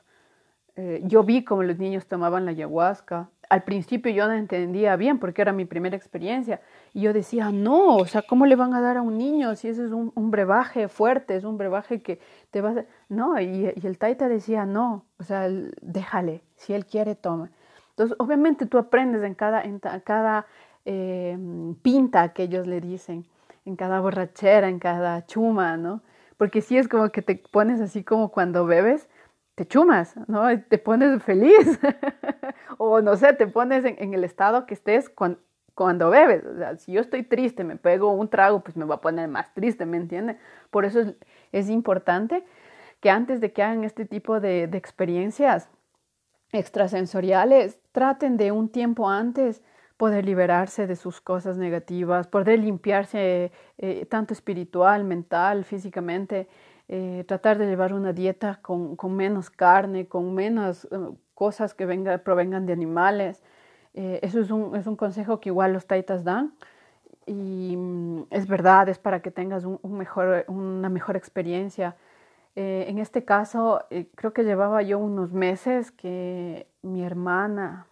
eh, yo vi cómo los niños tomaban la ayahuasca, al principio yo no entendía bien porque era mi primera experiencia. Y yo decía, no, o sea, ¿cómo le van a dar a un niño si ese es un, brebaje fuerte, es un brebaje que te va a... No, y, el taita decía, no, o sea, déjale, si él quiere, toma. Entonces, obviamente tú aprendes en cada, en cada eh, pinta que ellos le dicen, en cada borrachera, en cada chuma, ¿no? Porque si es como que te pones así como cuando bebes, te chumas, ¿no? Te pones feliz. o no sé, te pones en, el estado que estés cuando, bebes. O sea, si yo estoy triste, me pego un trago, pues me va a poner más triste, ¿me entiendes? Por eso es, importante que antes de que hagan este tipo de, experiencias extrasensoriales, traten de un tiempo antes poder liberarse de sus cosas negativas, poder limpiarse eh, tanto espiritual, mental, físicamente, eh, tratar de llevar una dieta con, menos carne, con menos eh, cosas que venga, provengan de animales. Eso es un, es un, consejo que igual los taitas dan y mm, es verdad, es para que tengas un, mejor, una mejor experiencia. en este caso, creo que llevaba yo unos meses que mi hermana,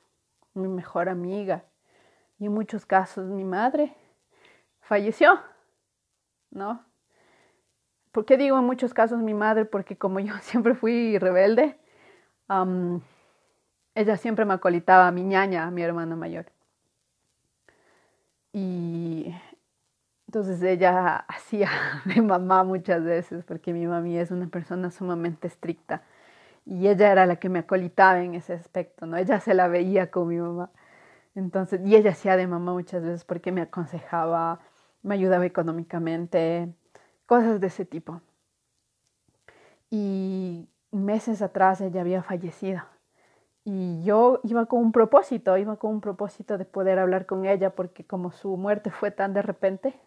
mi mejor amiga y en muchos casos mi madre falleció, ¿no? ¿Por qué digo en muchos casos mi madre? Porque como yo siempre fui rebelde, ella siempre me acolitaba a mi ñaña, a mi hermana mayor. Y entonces ella hacía de mamá muchas veces, porque mi mami es una persona sumamente estricta. Y ella era la que me acolitaba en ese aspecto, ¿no? Ella se la veía con mi mamá. Entonces, y ella hacía de mamá muchas veces porque me aconsejaba, me ayudaba económicamente, cosas de ese tipo. Y meses atrás ella había fallecido. Y yo iba con un propósito, iba con un propósito de poder hablar con ella porque como su muerte fue tan de repente,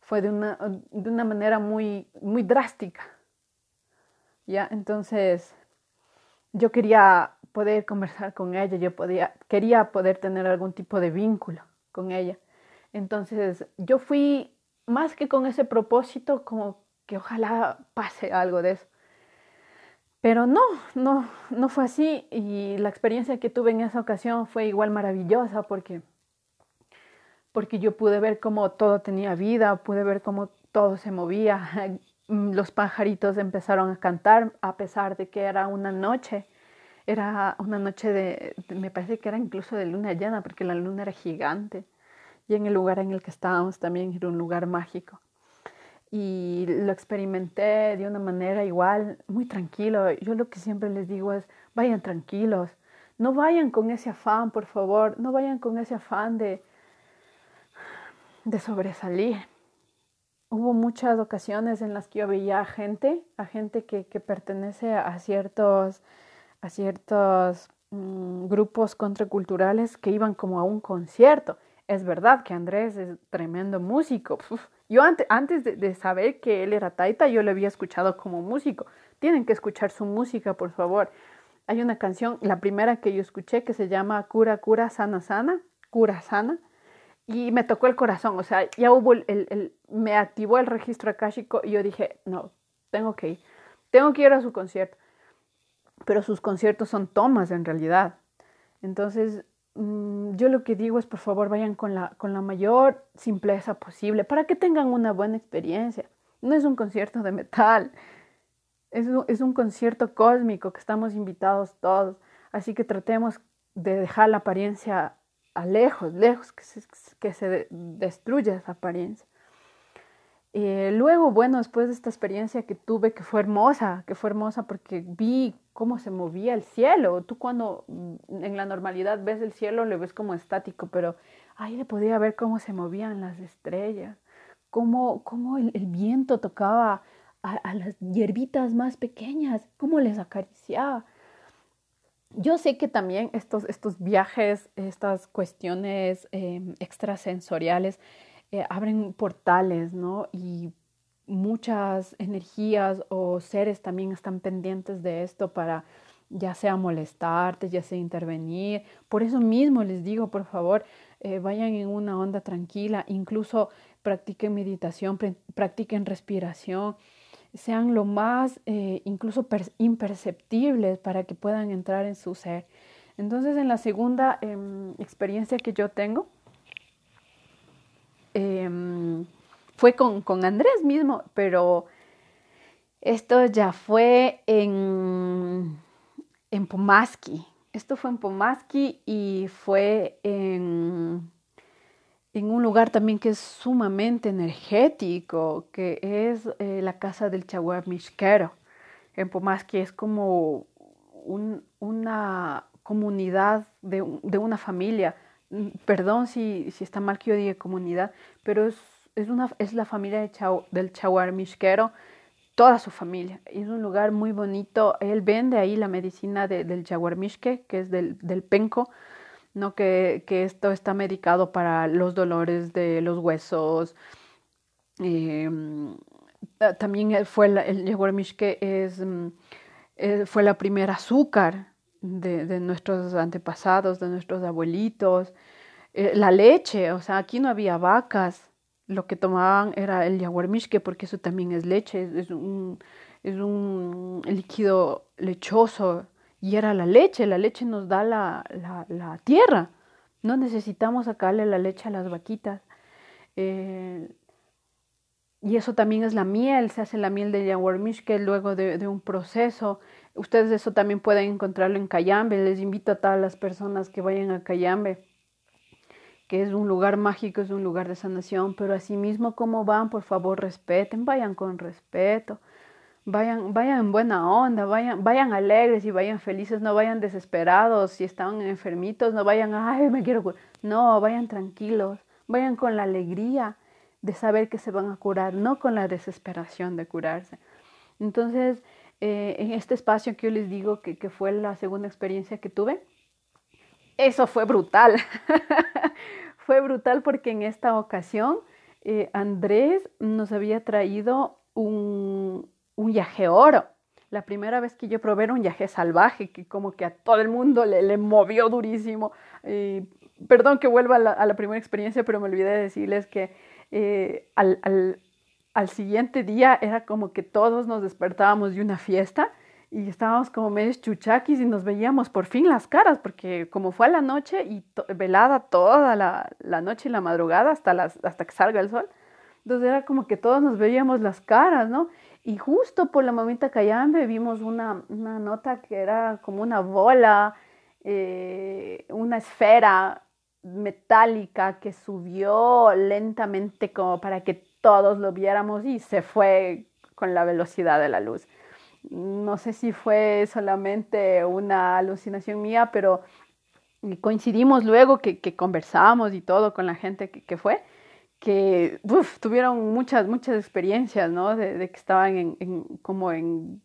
fue de una, de una manera muy, muy drástica. ¿Ya? Entonces, yo quería poder conversar con ella, yo podía, quería poder tener algún tipo de vínculo con ella. Entonces, yo fui más que con ese propósito, como que ojalá pase algo de eso. Pero no, no, no fue así y la experiencia que tuve en esa ocasión fue igual maravillosa porque, porque yo pude ver cómo todo tenía vida, pude ver cómo todo se movía, los pajaritos empezaron a cantar a pesar de que era una noche, era una noche de, me parece que era incluso de luna llena porque la luna era gigante y en el lugar en el que estábamos también era un lugar mágico. Y lo experimenté de una manera igual, muy tranquilo. Yo lo que siempre les digo es, vayan tranquilos, no vayan con ese afán, por favor, no vayan con ese afán de, de sobresalir. Hubo muchas ocasiones en las que yo veía a gente, a gente que, pertenece a ciertos, a ciertos mm, grupos contraculturales que iban como a un concierto es verdad que Andrés es tremendo músico. yo antes, antes de, saber que él era taita, yo lo había escuchado como músico. Tienen que escuchar su música, por favor. Hay una canción, la primera que yo escuché, que se llama Cura, Cura, Sana, Sana, Cura, Sana, y me tocó el corazón. O sea, ya hubo el, el, me activó el registro akáshico y yo dije, no, tengo que ir. Tengo que ir a su concierto. Pero sus conciertos son tomas en realidad. Entonces, Mm, yo lo que digo es por favor vayan con la, con la mayor simpleza posible para que tengan una buena experiencia. No es un concierto de metal, es un, es un concierto cósmico que estamos invitados todos, así que tratemos de dejar la apariencia a lejos, lejos, que se, que se destruya esa apariencia. Eh, luego, bueno, después de esta experiencia que tuve, que fue hermosa, que fue hermosa porque vi cómo se movía el cielo. Tú cuando mm, en la normalidad ves el cielo, le ves como estático, pero ahí le podía ver cómo se movían las estrellas, cómo, cómo el, viento tocaba a, las hierbitas más pequeñas, cómo les acariciaba. Yo sé que también estos, estos viajes, estas cuestiones em, extrasensoriales, eh, abren portales, ¿no? Y muchas energías o seres también están pendientes de esto para ya sea molestarte, ya sea intervenir. Por eso mismo les digo, por favor, eh, vayan en una onda tranquila, incluso practiquen meditación, practiquen respiración, sean lo más eh, incluso imperceptibles para que puedan entrar en su ser. Entonces, en la segunda em, experiencia que yo tengo, em, fue con, con, Andrés mismo, pero esto ya fue en, en Pomaski. Esto fue en Pomaski y fue en, en un lugar también que es sumamente energético, que es eh, la casa del Chaguar Mishkero. En Pomaski es como una comunidad de, una familia. Mm, perdón si, si, está mal que yo diga comunidad, pero es, es, una, es la familia de del Chaguar Mishkero toda su familia. Es un lugar muy bonito. Él vende ahí la medicina del jaguarmishke, que es del, del penco, ¿no? Que, que, esto está medicado para los dolores de los huesos. Em, también fue el jaguarmishke es, mm, eh, fue la primera azúcar de, nuestros antepasados, de nuestros abuelitos. Eh, la leche, o sea, aquí no había vacas, lo que tomaban era el yaguarmishke, porque eso también es leche, es, un, es un líquido lechoso, y era la leche, la leche nos da la, la, tierra, no necesitamos sacarle la leche a las vaquitas. Eh, y eso también es la miel, se hace la miel de yaguarmishke luego de, un proceso. Ustedes eso también pueden encontrarlo en Cayambe, les invito a todas las personas que vayan a Cayambe que es un lugar mágico, es un lugar de sanación, pero asimismo como van, por favor respeten, vayan con respeto, vayan, vayan en buena onda, vayan, vayan alegres y vayan felices, no vayan desesperados, si están enfermitos, no vayan, ay, me quiero curar, no, vayan tranquilos, vayan con la alegría de saber que se van a curar, no con la desesperación de curarse. Entonces, eh, en este espacio que yo les digo que, que fue la segunda experiencia que tuve, eso fue brutal. fue brutal porque en esta ocasión eh, Andrés nos había traído un, un yaje oro. La primera vez que yo probé era un yaje salvaje, que como que a todo el mundo le, le movió durísimo. perdón que vuelva a la, primera experiencia, pero me olvidé de decirles que eh, al, al siguiente día era como que todos nos despertábamos de una fiesta y estábamos como medio chuchaquis y nos veíamos por fin las caras, porque como fue a la noche y velada toda la, noche y la madrugada hasta, hasta que salga el sol, entonces era como que todos nos veíamos las caras, ¿no? Y justo por la momento Cayambe vimos una, una nota que era como una bola, eh, una esfera metálica que subió lentamente como para que todos lo viéramos y se fue con la velocidad de la luz no sé si fue solamente una alucinación mía, pero coincidimos luego que, que conversamos y todo con la gente que, fue, que tuvieron muchas, muchas experiencias, ¿no? De, que estaban como en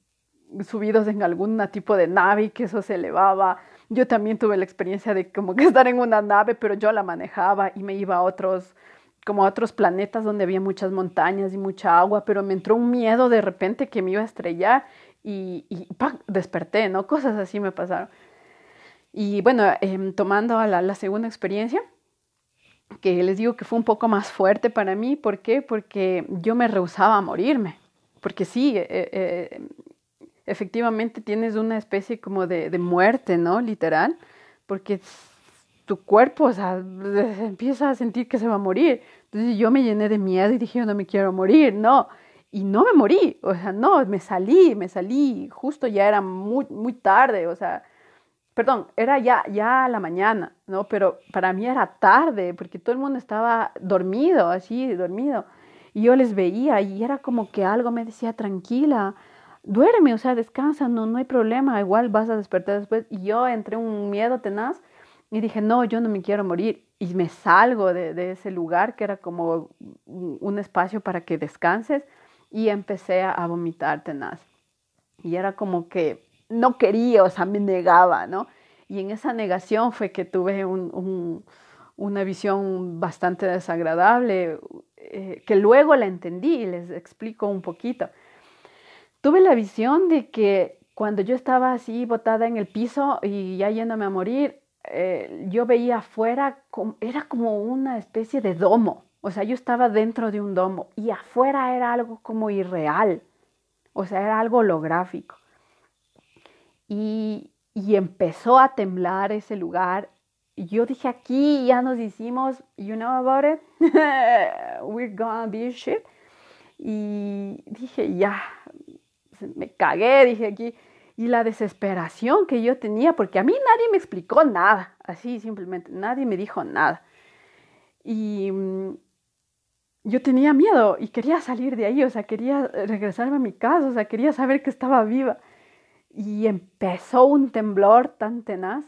subidos en algún tipo de nave y que eso se elevaba. Yo también tuve la experiencia de como que estar en una nave, pero yo la manejaba y me iba a otros como a otros planetas donde había muchas montañas y mucha agua, pero me entró un miedo de repente que me iba a estrellar y, y desperté, ¿no? Cosas así me pasaron. Y bueno, em, tomando a la, segunda experiencia, que les digo que fue un poco más fuerte para mí, ¿por qué? Porque yo me rehusaba a morirme, porque sí, eh, eh, efectivamente tienes una especie como de, de, muerte, ¿no? Literal, porque tu cuerpo, o sea, empieza a sentir que se va a morir. Entonces yo me llené de miedo y dije, no me quiero morir, no y no me morí, o sea, no, me salí, me salí, justo ya era muy, muy tarde, o sea, perdón, era ya, ya la mañana, ¿no? Pero para mí era tarde, porque todo el mundo estaba dormido, así, dormido, y yo les veía y era como que algo me decía, tranquila, duerme, o sea, descansa, no, no hay problema, igual vas a despertar después, y yo entré un miedo tenaz y dije, no, yo no me quiero morir, y me salgo de, de ese lugar que era como un espacio para que descanses, y empecé a vomitar tenaz. Y era como que no quería, o sea, me negaba, ¿no? Y en esa negación fue que tuve un, una visión bastante desagradable, eh, que luego la entendí y les explico un poquito. Tuve la visión de que cuando yo estaba así botada en el piso y ya yéndome a morir, eh, yo veía afuera, era como una especie de domo, o sea, yo estaba dentro de un domo y afuera era algo como irreal, o sea, era algo holográfico. Y, y empezó a temblar ese lugar. Yo dije, aquí ya nos hicimos, you know about it, we're gonna be shit. Y dije, ya, me cagué, dije aquí. Y la desesperación que yo tenía, porque a mí nadie me explicó nada, así simplemente, nadie me dijo nada. Y mm, yo tenía miedo y quería salir de ahí, o sea, quería regresarme a mi casa, o sea, quería saber que estaba viva y empezó un temblor tan tenaz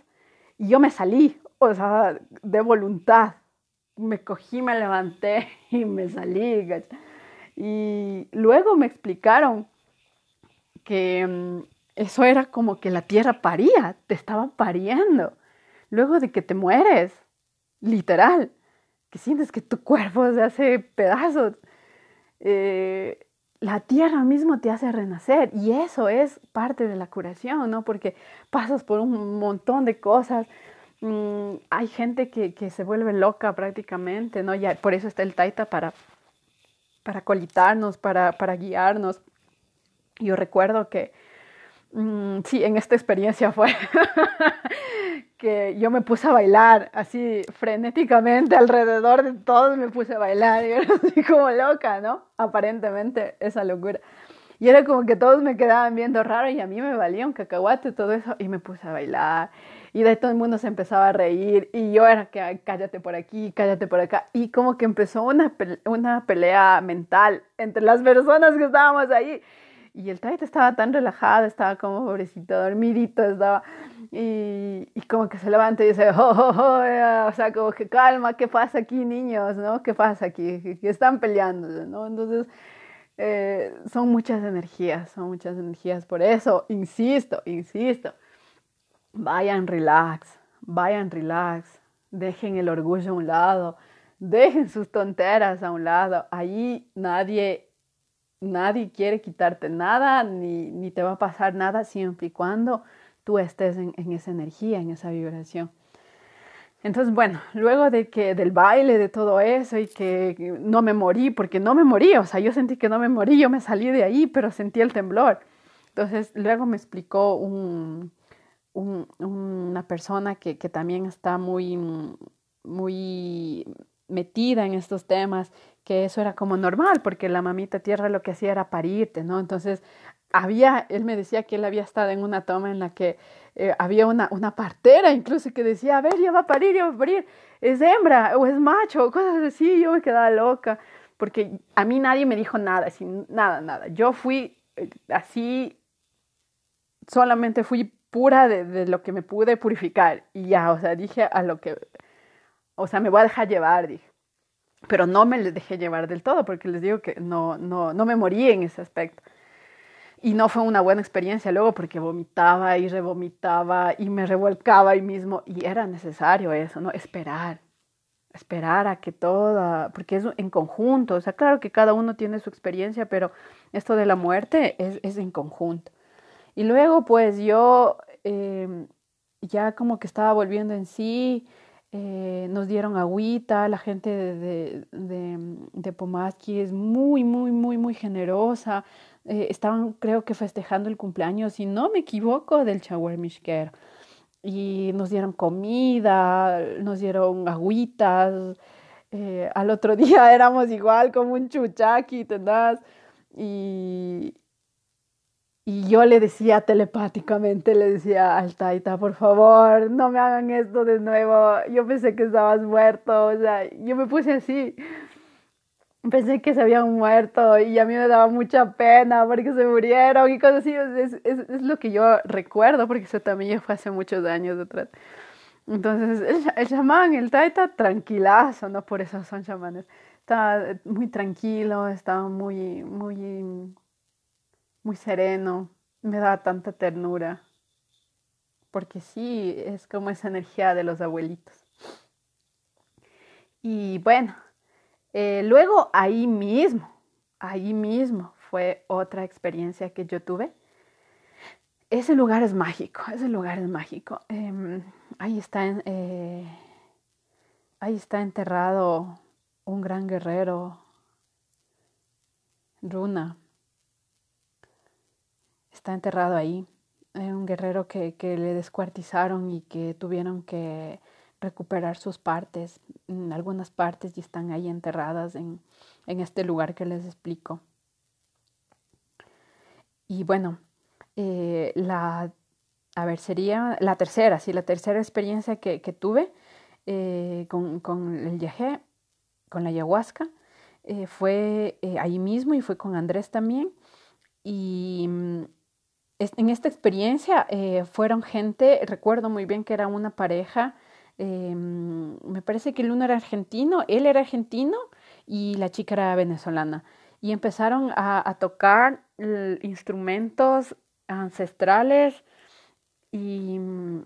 y yo me salí, o sea, de voluntad. Me cogí, me levanté y me salí. Y luego me explicaron que mm, eso era como que la tierra paría, te estaba pariendo. Luego de que te mueres, literal, que sientes que tu cuerpo se hace pedazos. Eh, la tierra mismo te hace renacer y eso es parte de la curación, ¿no? Porque pasas por un montón de cosas. Mm, hay gente que, que, se vuelve loca prácticamente, ¿no? Ya, por eso está el taita para, para colitarnos, para, para guiarnos. Yo recuerdo que, mm, sí, en esta experiencia fue que yo me puse a bailar así frenéticamente alrededor de todos, me puse a bailar y era así como loca, ¿no? Aparentemente esa locura. Y era como que todos me quedaban viendo raro y a mí me valía un cacahuate todo eso y me puse a bailar. Y de ahí todo el mundo se empezaba a reír y yo era que cállate por aquí, cállate por acá. Y como que empezó una, una pelea mental entre las personas que estábamos ahí. Y el Taita estaba tan relajado, estaba como pobrecito, dormidito, estaba. Y, y como que se levanta y dice, oh, oh, oh, eh", o sea, como que calma, ¿qué pasa aquí, niños? ¿No? ¿Qué pasa aquí? Están peleando, ¿no? Entonces, eh, son muchas energías, son muchas energías. Por eso, insisto, insisto, vayan relax, vayan relax, dejen el orgullo a un lado, dejen sus tonteras a un lado. Ahí nadie nadie quiere quitarte nada, ni, ni, te va a pasar nada siempre y cuando tú estés en, en, esa energía, en esa vibración. Entonces, bueno, luego de que del baile, de todo eso y que no me morí, porque no me morí, o sea, yo sentí que no me morí, yo me salí de ahí, pero sentí el temblor. Entonces, luego me explicó un, un, una persona que, que también está muy, muy metida en estos temas que eso era como normal, porque la mamita tierra lo que hacía era parirte, ¿no? Entonces, había, él me decía que él había estado en una toma en la que eh, había una, una partera incluso que decía, a ver, ya va a parir, ya va a parir, es hembra o es macho, cosas así, yo me quedaba loca, porque a mí nadie me dijo nada, así, nada, nada. Yo fui eh, así, solamente fui pura de, de lo que me pude purificar y ya, o sea, dije a lo que, o sea, me voy a dejar llevar, dije pero no me les dejé llevar del todo porque les digo que no, no, no me morí en ese aspecto. Y no fue una buena experiencia luego porque vomitaba y revomitaba y me revolcaba ahí mismo y era necesario eso, ¿no? Esperar, esperar a que toda, porque es en conjunto, o sea, claro que cada uno tiene su experiencia, pero esto de la muerte es, es en conjunto. Y luego pues yo eh, ya como que estaba volviendo en sí, eh, nos dieron agüita, la gente de, de, de, es muy, muy, muy, muy generosa. Eh, estaban, creo que, festejando el cumpleaños, si no me equivoco, del Chawar Mishker. Y nos dieron comida, nos dieron agüitas. Eh, al otro día éramos igual como un chuchaki, ¿entendás? Y, y yo le decía telepáticamente, le decía al Taita, por favor, no me hagan esto de nuevo. Yo pensé que estabas muerto, o sea, yo me puse así. Pensé que se habían muerto y a mí me daba mucha pena porque se murieron y cosas así. Es, es, es lo que yo recuerdo porque eso también fue hace muchos años atrás. Entonces, el, el chamán, el Taita, tranquilazo, ¿no? Por eso son chamanes. Estaba muy tranquilo, estaba muy, muy muy sereno, me da tanta ternura, porque sí, es como esa energía de los abuelitos. Y bueno, eh, luego ahí mismo, ahí mismo fue otra experiencia que yo tuve. Ese lugar es mágico, ese lugar es mágico. Em, ahí, está eh, ahí está enterrado un gran guerrero, Runa. Está enterrado ahí. un guerrero que, que le descuartizaron y que tuvieron que recuperar sus partes, algunas partes y están ahí enterradas en, este lugar que les explico. Y bueno, eh, la, a ver, sería la tercera, sí, la tercera experiencia que, tuve eh, con, el viaje, con la ayahuasca, eh, fue ahí mismo y fue con Andrés también. Y mm, en esta experiencia fueron gente, recuerdo muy bien que era una pareja, Em, me parece que el uno era argentino, él era argentino y la chica era venezolana. Y empezaron a, tocar instrumentos ancestrales y mm,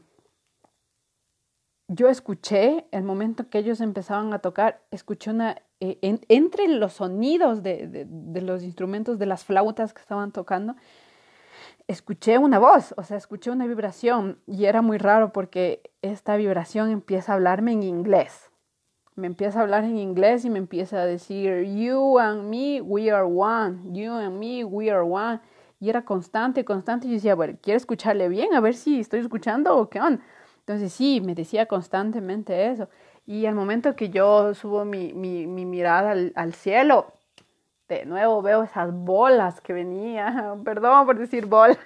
yo escuché, el momento que ellos empezaban a tocar, escuché una, eh, entre los sonidos de, de, los instrumentos, de las flautas que estaban tocando, escuché una voz, o sea, escuché una vibración y era muy raro porque esta vibración empieza a hablarme en inglés. Me empieza a hablar en inglés y me empieza a decir, you and me, we are one, you and me, we are one. Y era constante, constante. Y yo decía, bueno, quiero escucharle bien, a ver si estoy escuchando o qué onda. Entonces sí, me decía constantemente eso. Y al momento que yo subo mi, mi, mi mirada al cielo, de nuevo veo esas bolas que venían, perdón por decir bolas,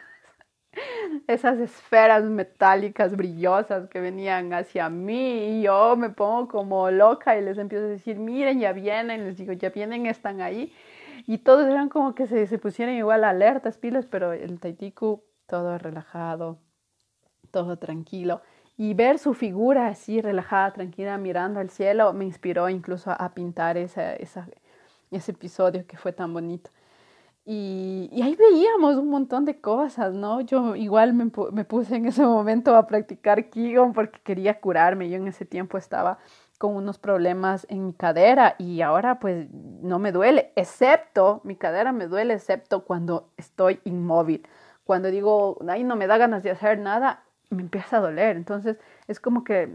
esas esferas metálicas brillosas que venían hacia mí y yo me pongo como loca y les empiezo a decir, miren, ya vienen, les digo, ya vienen, están ahí. Y todos eran como que se, se pusieran igual alertas, pilas, pero el Taitiku todo relajado, todo tranquilo. Y ver su figura así relajada, tranquila, mirando al cielo, me inspiró incluso a, pintar esa, esa, ese episodio que fue tan bonito. Y, y, ahí veíamos un montón de cosas, ¿no? Yo igual me, me, puse en ese momento a practicar Qigong porque quería curarme. Yo en ese tiempo estaba con unos problemas en mi cadera y ahora pues no me duele, excepto, mi cadera me duele excepto cuando estoy inmóvil. Cuando digo, ay, no me da ganas de hacer nada, me empieza a doler. Entonces es como que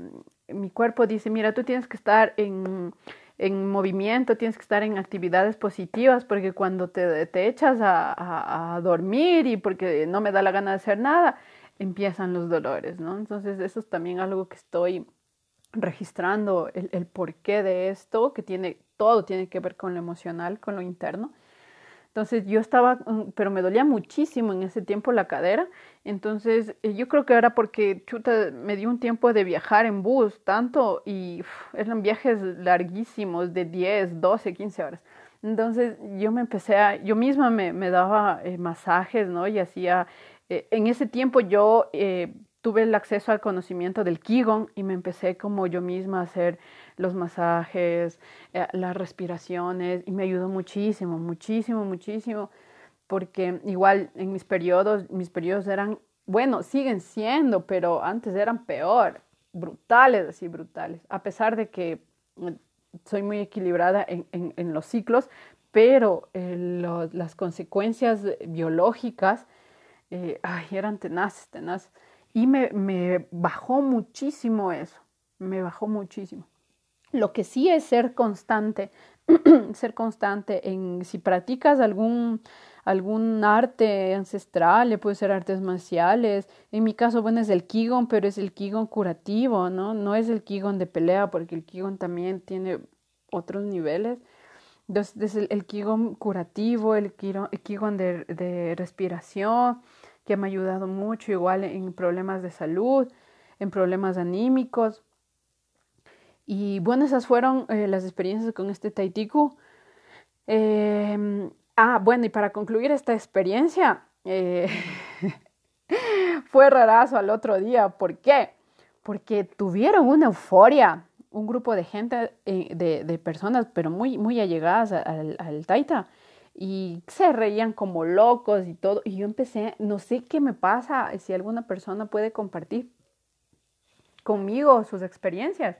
mi cuerpo dice, mira, tú tienes que estar en en movimiento, tienes que estar en actividades positivas, porque cuando te, te echas a, a, dormir y porque no me da la gana de hacer nada, empiezan los dolores, ¿no? Entonces eso es también algo que estoy registrando, el, el porqué de esto, que tiene, todo tiene que ver con lo emocional, con lo interno. Entonces yo estaba, mm, pero me dolía muchísimo en ese tiempo la cadera. Entonces eh, yo creo que era porque chuta, me dio un tiempo de viajar en bus tanto y eran viajes larguísimos de 10, 12, 15 horas. Entonces yo me empecé a, yo misma me, me daba eh, masajes, ¿no? Y hacía, eh, en ese tiempo yo tuve el acceso al conocimiento del Qigong y me empecé como yo misma a hacer los masajes, eh, las respiraciones y me ayudó muchísimo, muchísimo, muchísimo, porque igual en mis periodos, mis periodos eran, bueno, siguen siendo, pero antes eran peor, brutales, así brutales, a pesar de que mm, soy muy equilibrada en, en, los ciclos, pero eh, las consecuencias biológicas eh, ay, eran tenaces, tenaces. Y me, me bajó muchísimo eso, me bajó muchísimo. Lo que sí es ser constante, ser constante en si practicas algún algún arte ancestral, puede ser artes marciales. En mi caso, bueno, es el Qigong, pero es el Qigong curativo, ¿no? No es el Qigong de pelea, porque el Qigong también tiene otros niveles. Entonces, el, el Qigong curativo, el Qigong, de, de respiración, que me ha ayudado mucho igual en problemas de salud, en problemas anímicos. Y bueno, esas fueron eh, las experiencias con este Taitiku. Em, ah, bueno, y para concluir esta experiencia, eh, fue rarazo al otro día. ¿Por qué? Porque tuvieron una euforia, un grupo de gente, eh, de, personas, pero muy, muy allegadas al, al Taita y se reían como locos y todo. Y yo empecé, no sé qué me pasa, si alguna persona puede compartir conmigo sus experiencias.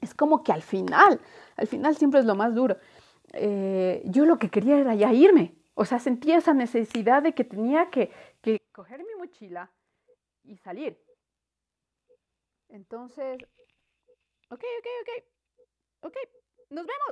es como que al final, al final siempre es lo más duro. Eh, yo lo que quería era ya irme. O sea, sentía esa necesidad de que tenía que, que coger mi mochila y salir. Entonces, ok, ok, ok, ok, nos vemos.